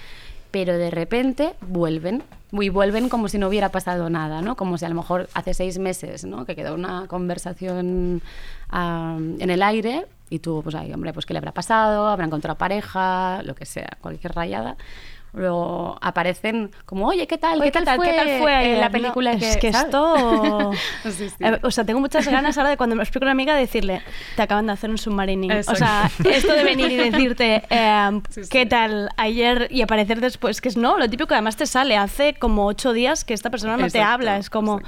pero de repente vuelven, y vuelven como si no hubiera pasado nada, ¿no? Como si a lo mejor hace seis meses, ¿no? Que quedó una conversación en el aire y tú, pues, ay, hombre, pues, ¿qué le habrá pasado? ¿Habrá encontrado pareja? Lo que sea, cualquier rayada. Luego aparecen como, oye, ¿qué tal? Oye, ¿Qué, tal fue, ¿Qué tal fue eh, la no? película Es que, que ¿sabes? esto... [LAUGHS] Sí, sí. Eh, O sea, tengo muchas ganas ahora de cuando me lo explico a una amiga decirle, te acaban de hacer un submarining. O sea, Exacto. esto de venir y decirte, [LAUGHS] eh, Sí. ¿qué tal ayer? Y aparecer después, que es no, lo típico que además te sale hace como ocho días que esta persona no te Exacto, habla. Es como,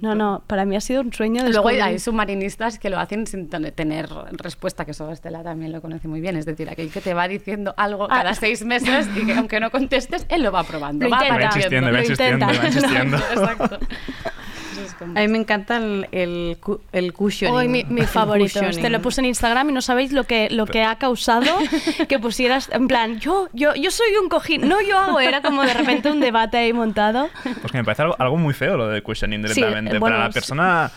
no, no, para mí ha sido un sueño. Luego hay, hay submarinistas que lo hacen sin ten- tener respuesta, que eso Estela también lo conoce muy bien. Es decir, aquel que te va diciendo algo Ah. cada seis meses y que aunque no contestes, él lo va probando. Lo va intenta. Va insistiendo, va insistiendo. [LAUGHS] Exacto. A mí me encanta el, el, cu- el cushioning. Hoy mi, [LAUGHS] favorito. Te lo puse en Instagram y no sabéis lo que, lo que ha causado [LAUGHS] que pusieras en plan, yo, yo, yo soy un cojín. No, yo hago. Era como de repente un debate ahí montado. Pues que me parece algo, algo muy feo lo de cushioning directamente. eh, bueno, Para la sí. persona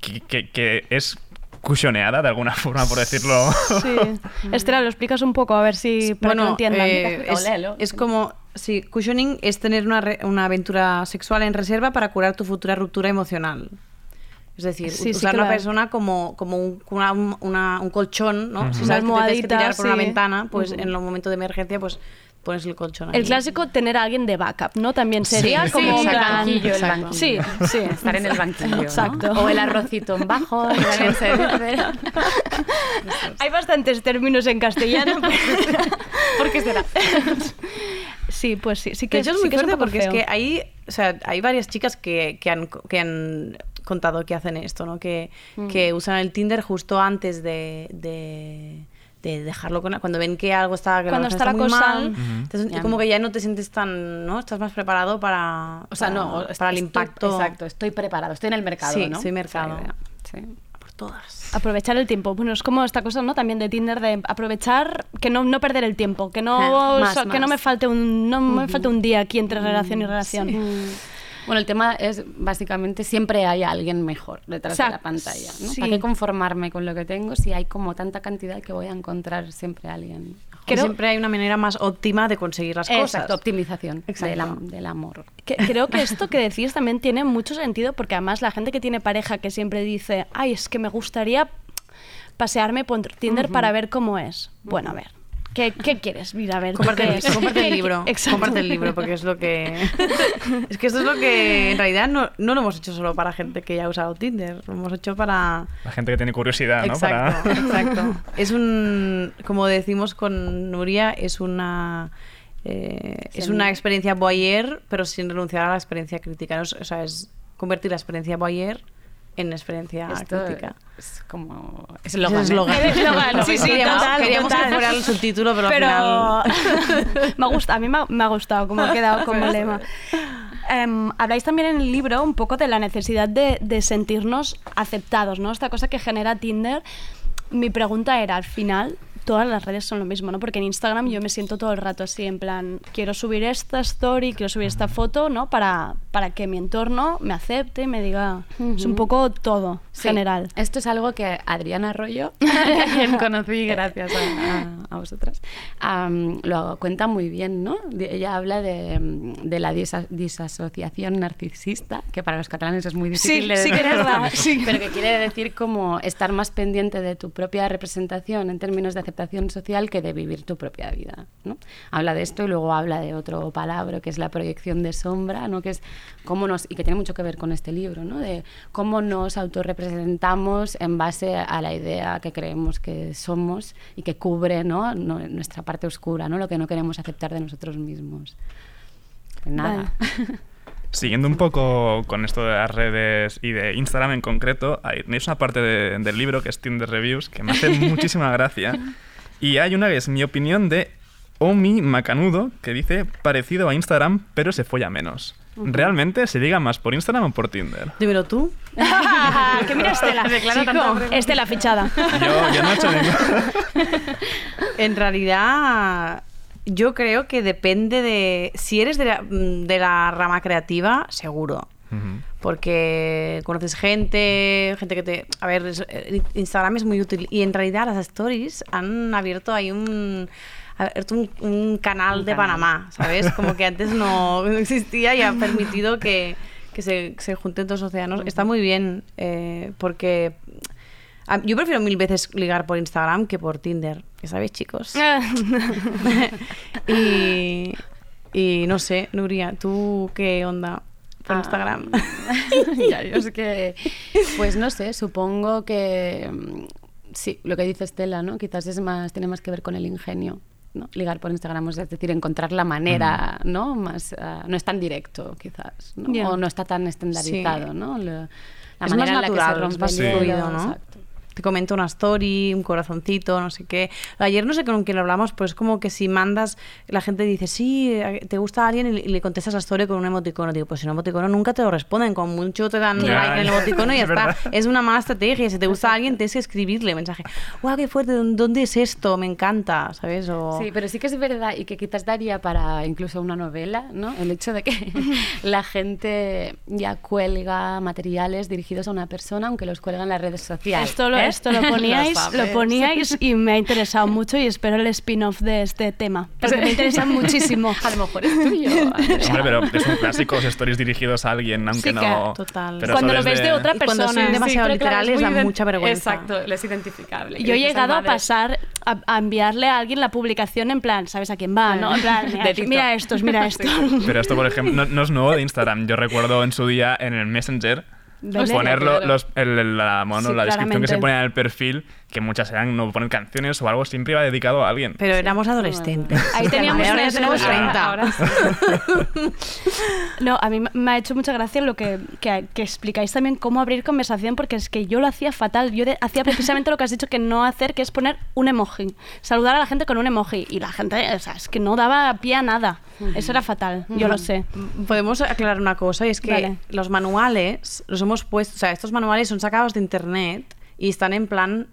que, que- que es cushioneada de alguna forma, por decirlo. Sí. [LAUGHS] Estela, lo explicas un poco a ver si para que lo Bueno, entiendan. eh, es, como, sí, cushioning es tener una, re- una aventura sexual en reserva para curar tu futura ruptura emocional. Es decir, Sí, sí usar que la persona como, como un, una- una- un colchón, ¿no? Si Una sabes que te tienes que tirar por una sí. ventana, pues Ujú. en el momento de emergencia, pues pones el colchón ahí. El clásico tener a alguien de backup, ¿no? También sería Sí, como sí, un el plan- banquillo, el banquillo. Sí, sí. Estar en el banquillo. ¿no? Exacto. O el arrocito en bajo. [LAUGHS] Hay bastantes términos en castellano. ¿Por qué será? sí, pues sí, sí que De hecho, es sí muy fuerte poco porque es que hay, o sea, hay varias chicas que, que han, que han contado que hacen esto, ¿no? Que, Mm. que usan el Tinder justo antes de, de, de dejarlo con cuando ven que algo está, que Cuando está muy la cosa- mal, entonces Ya. como que ya no te sientes tan, ¿no? Estás más preparado para, O sea, para- no, para el estoy- impacto. Exacto, estoy preparado, estoy en el mercado, Sí, ¿no? soy mercado. Sí. Por todas. Aprovechar el tiempo. Bueno, es como esta cosa, ¿no? También de Tinder, de aprovechar que no, no perder el tiempo, que no, Eh, [LAUGHS] más, so- que no me falte un, no me falte un día aquí entre relación y relación. Bueno, el tema es básicamente siempre hay alguien mejor detrás de la pantalla. ¿no? sí. ¿Para qué conformarme con lo que tengo si hay como tanta cantidad que voy a encontrar siempre a alguien? mejor? Que siempre hay una manera más óptima de conseguir las cosas. Exacto, optimización Exacto. Del, am- del amor. Que- creo que esto que decís también tiene mucho sentido porque además la gente que tiene pareja que siempre dice, ay, es que me gustaría pasearme por Tinder para ver cómo es. Bueno, a ver, ¿Qué, qué quieres? Mira, a ver. ¿tú Comparte, qué el, comparte el libro. Exacto. Comparte el libro, porque es lo que. es que esto es lo que en realidad no, no lo hemos hecho solo para gente que ya ha usado Tinder. Lo hemos hecho para. La gente que tiene curiosidad, ¿no? Exacto, Para- [LAUGHS] exacto. Es un. Como decimos con Nuria, es una. eh, es una experiencia voyeur, pero sin renunciar a la experiencia crítica. ¿no? O sea, es convertir la experiencia voyeur en experiencia Esto crítica. es como Es eslogan. el eslogan. ¿eh? Eslogan, sí, sí, queríamos, total, queríamos que total. fuera el subtítulo, pero, Pero al final. [LAUGHS] me ha gustado, a mí me ha, me ha gustado cómo ha quedado [LAUGHS] como lema. Em, habláis también en el libro un poco de la necesidad de, de sentirnos aceptados, ¿no? Esta cosa que genera Tinder. Mi pregunta era, al final, todas las redes son lo mismo, ¿no? Porque en Instagram yo me siento todo el rato así, en plan, quiero subir esta story, quiero subir esta foto, ¿no? Para, para que mi entorno me acepte y me diga... Es un poco todo, Sí, general. Esto es algo que Adriana Arroyo, [LAUGHS] a quien conocí gracias a, a- a vosotras, lo cuenta muy bien, ¿no? De- Ella habla de, de la disa- disasociación narcisista, que para los catalanes es muy difícil Sí, de sí que es verdad, [LAUGHS] sí. pero que quiere decir como estar más pendiente de tu propia representación en términos de aceptación social que de vivir tu propia vida, ¿no? Habla de esto y luego habla de otro palabra que es la proyección de sombra, ¿no? Que es cómo nos y que tiene mucho que ver con este libro, ¿no? De cómo nos autorrepresentamos en base a la idea que creemos que somos y que cubre, ¿no? No- nuestra parte oscura, ¿no? Lo que no queremos aceptar de nosotros mismos. Pues nada. [LAUGHS] Siguiendo un poco con esto de las redes y de Instagram en concreto, hay tenéis una parte de- del libro que es Tinder Reviews que me hace [LAUGHS] muchísima gracia. Y hay una que es mi opinión de Omi Macanudo que dice parecido a Instagram, pero se folla menos. ¿Realmente se liga más por Instagram o por Tinder? Dímelo tú. [LAUGHS] [LAUGHS] que mira Estela. Chico. Estela fichada. Yo, yo no he hecho [LAUGHS] ningún... En realidad, yo creo que depende de. Si eres de la, de la rama creativa, seguro. Porque conoces gente, gente que te... A ver, eh, Instagram es muy útil. Y en realidad las stories han abierto ahí un... abierto un, un canal Un de canal. Panamá, ¿sabes? Como que antes no [LAUGHS] no existía y ha permitido que, que se, se junten dos océanos. Está muy bien, eh, porque... Yo prefiero mil veces ligar por Instagram que por Tinder. Ya sabéis, chicos. [LAUGHS] [LAUGHS] y, y no sé, Nuria, ¿tú qué onda por Ah, Instagram? ya, yo es que, pues no sé, supongo que mm, sí, lo que dice Estela, ¿no? Quizás es más, tiene más que ver con el ingenio, ¿no? Ligar por Instagram, es decir, encontrar la manera, ¿no? Más, ah, no es tan directo, quizás, ¿no? Ya. O no está tan estandarizado, Sí. ¿no? La es más manera en la que se natural, es rompe el hielo, fluido, ¿no? exacto. Te comento una story, un corazoncito, no sé qué. Ayer no sé con quién lo hablamos, pues como que si mandas, la gente dice, sí, te gusta a alguien y le- contestas la story con un emoticono. Digo, pues si un emoticono nunca te lo responden, con mucho te dan Ya, like en el emoticono y ya [LAUGHS] es está. verdad. Es una mala estrategia. Si te gusta a alguien, tienes que escribirle mensaje. ¡Guau, qué fuerte! ¿dó- ¿Dónde es esto? Me encanta, ¿sabes? O... Sí, pero sí que es verdad y que quizás daría para incluso una novela, ¿no? El hecho de que [LAUGHS] la gente ya cuelga materiales dirigidos a una persona, aunque los cuelga en las redes sociales. Esto lo, ¿eh? esto lo [LAUGHS] poníais, lo poníais y me ha interesado mucho y espero el spin-off de este tema. Porque me interesa [LAUGHS] muchísimo. A lo mejor es tuyo. [LAUGHS] Hombre, pero es un clásico, los stories dirigidos a alguien, aunque Sí, no... total. pero Cuando lo ves desde- de otra Y cuando son persona. demasiado claro, es literales, muy da mucha vergüenza. Exacto, es identificable. Yo he llegado a pasar a, a enviarle a alguien la publicación en plan, ¿sabes a quién va? ¿no? En plan, mira, mira estos, mira esto. Pero esto, por ejemplo, no, no es nuevo de Instagram. Yo recuerdo en su día en el Messenger Ponerlo, claro. los, el- el- la, bueno, Sí, la descripción que se claramente. pone en el perfil, que muchas eran no poner canciones o algo, siempre iba dedicado a alguien. Pero éramos adolescentes. Ahí teníamos Ahora ya una- tenemos ahora- 30. No, a mí me- ha hecho mucha gracia lo que, que, que explicáis también cómo abrir conversación, porque es que yo lo hacía fatal. Yo de- hacía precisamente lo que has dicho que no hacer, que es poner un emoji. Saludar a la gente con un emoji. Y la gente, o sea, es que no daba pie a nada. Eso era fatal, yo lo sé. Podemos aclarar una cosa y es que Vale. los manuales los hemos puesto, o sea, estos manuales son sacados de internet y están en plan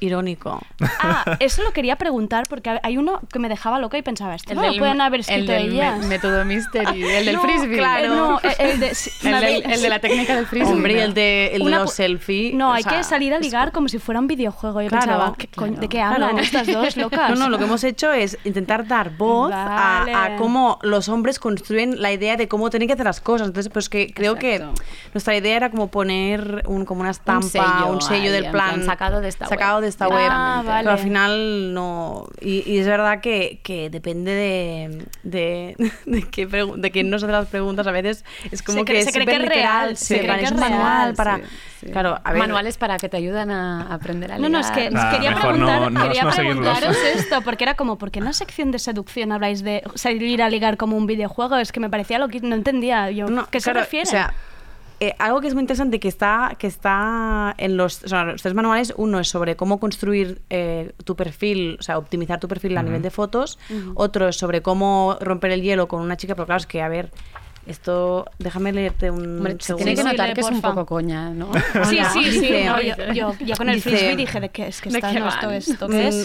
irónico. Ah, eso lo quería preguntar porque hay uno que me dejaba loca y pensaba, esto El no lo del- pueden haber el escrito del ellas. me- método mystery, el del No, frisbee. claro. No, el, el de, sí, El el de la técnica del frisbee. Hombre, el de, el de Una los pu- selfies. No, hay sea, que salir a ligar como si fuera un videojuego. Yo Claro, pensaba, ¿qué coño- ¿de qué hablan Claro. estas dos [LAUGHS] locas? No, no, lo que hemos hecho es intentar dar voz a- Vale. a, cómo los hombres construyen la idea de cómo tienen que hacer las cosas. Entonces, pues que creo Exacto. que nuestra idea era como poner un, como una estampa, sello un sello, ahí, del plan, plan, sacado de esta sacado web. de de esta Ah, web. vale. Pero al final no. Y, y es verdad que, que depende de, de, [LAUGHS] de, qué de quién nos hace las preguntas. A veces es como Se que cree- es se cree que es real, se se cree que es es un manual para. sí, sí. Claro, a ver. Manuales para que te ayuden a aprender a No, no, es que. Ah, quería preguntar, no- no- no preguntaros esto, porque era como, ¿por qué en la sección de seducción habláis de salir a ligar como un videojuego? Es que me parecía lo que no entendía yo. ¿Qué se Claro, refiere? O sea, eh, algo que es muy interesante que está, que está en los, o sea, los tres manuales, uno es sobre cómo construir eh, tu perfil, o sea, optimizar tu perfil a nivel de fotos, otro es sobre cómo romper el hielo con una chica, pero claro, es que, a ver, esto, déjame leerte un Hombre, se tiene que notar que es un poco coña, ¿no? Sí, sí, sí. dice- no, yo, yo- yo con el dice- frisbee dije de qué es que ¿De está no, esto, Mm.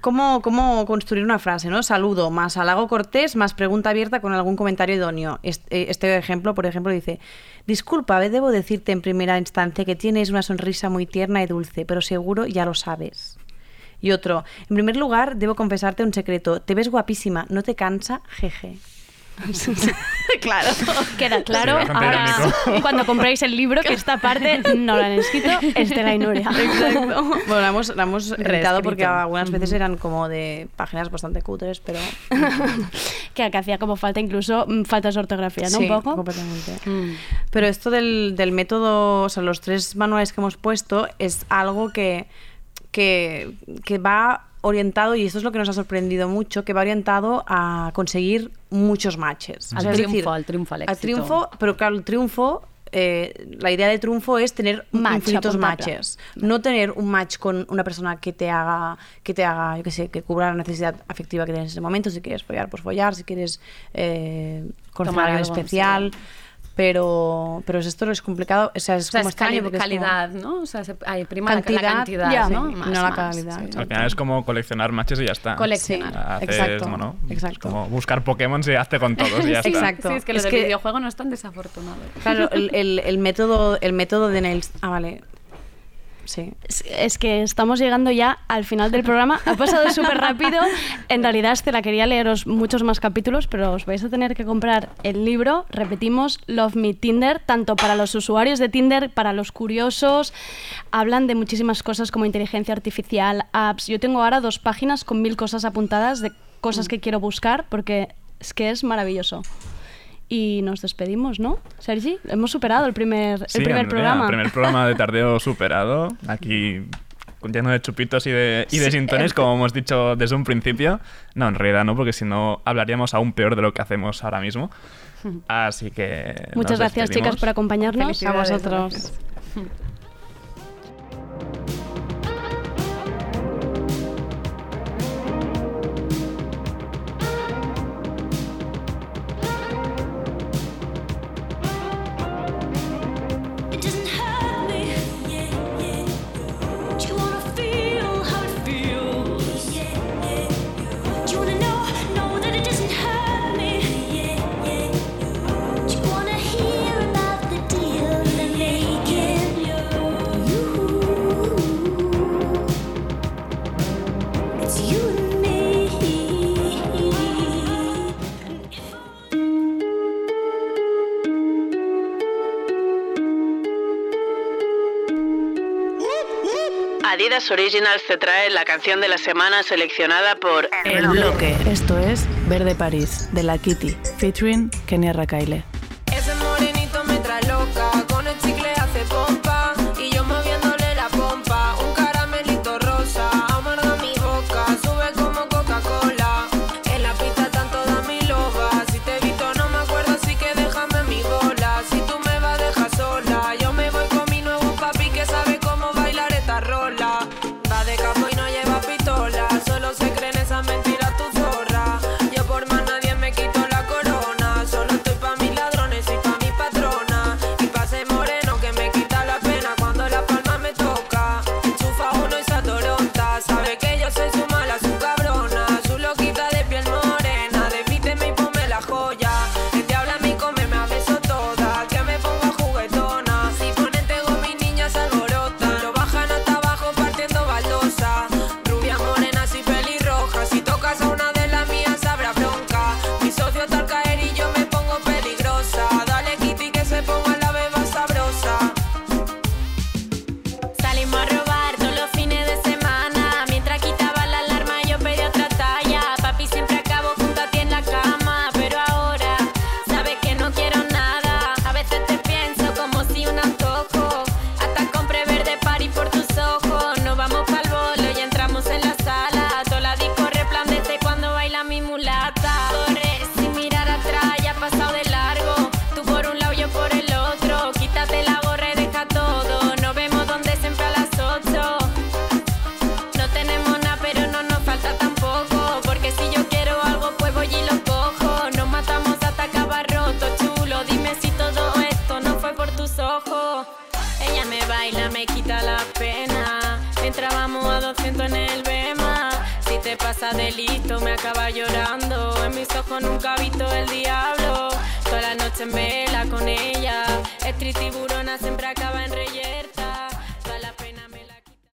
¿Cómo, ¿Cómo construir una frase? ¿no? Saludo más halago cortés más pregunta abierta con algún comentario idóneo. Este, este ejemplo, por ejemplo, dice: Disculpa, debo decirte en primera instancia que tienes una sonrisa muy tierna y dulce, pero seguro ya lo sabes. Y otro: En primer lugar, debo confesarte un secreto. Te ves guapísima, ¿no te cansa? Jeje. [LAUGHS] claro. Queda claro. Sí, Ahora, [LAUGHS] cuando compréis el libro, que esta parte no la han escrito Estela y Nuria. [LAUGHS] Exacto. Bueno, la hemos, la hemos editado porque algunas veces eran como de páginas bastante cutres, pero. que, que hacía como falta incluso mm, faltas de ortografía, ¿no? Sí, Un poco. completamente. Pero esto del, del método, o sea, los tres manuales que hemos puesto es algo que, que, que va orientado, y esto es lo que nos ha sorprendido mucho, que va orientado a conseguir muchos matches. Al triunfo, decir, al triunfo, al Al éxito. triunfo, pero claro, el triunfo... eh, la idea de triunfo es tener Match, infinitos matches, no tener un match con una persona que te haga, que te haga, yo qué sé, que cubra la necesidad afectiva que tienes en ese momento. Si quieres follar, pues follar. Si quieres eh, conocer algo, especial. Pero, pero esto es complicado, o sea, es O sea, como es extraño porque es como- calidad, ¿no? O sea, se, hay prima la- la Cantidad, cantidad, ¿no? sí, Más, no la más, calidad, sí. Al final es como coleccionar matches y ya está. Coleccionar. Haces, exacto, bueno, exacto. como buscar Pokémon y hazte con todos y ya [LAUGHS] está. Exacto. Sí, es que lo Es del que- videojuego no es tan desafortunado. Claro, el, el- el método, el método de Nails. Ah, vale. Sí. Es- Es que estamos llegando ya al final del programa. Ha pasado [LAUGHS] súper rápido. En realidad, Estela quería leeros muchos más capítulos, pero os vais a tener que comprar el libro. Repetimos, Love Me Tinder, tanto para los usuarios de Tinder, para los curiosos. Hablan de muchísimas cosas como inteligencia artificial, apps. Yo tengo ahora dos páginas con mil cosas apuntadas de cosas que quiero buscar porque es que es maravilloso. Y nos despedimos, ¿no? Sergi, hemos superado el primer, Sí, el primer Andrea, programa. El primer programa de tardeo [LAUGHS] superado. Aquí lleno de chupitos y de, y de Sí, sintones, como hemos dicho desde un principio. No, en realidad no, porque si no hablaríamos aún peor de lo que hacemos ahora mismo. [LAUGHS] Así que. Muchas nos gracias, despedimos. chicas, por acompañarnos. A vosotros. gracias. [LAUGHS] Adidas Originals te trae la canción de la semana seleccionada por El bloque. Esto es Verde París, de la Kitty, featuring Kenia Rakaile.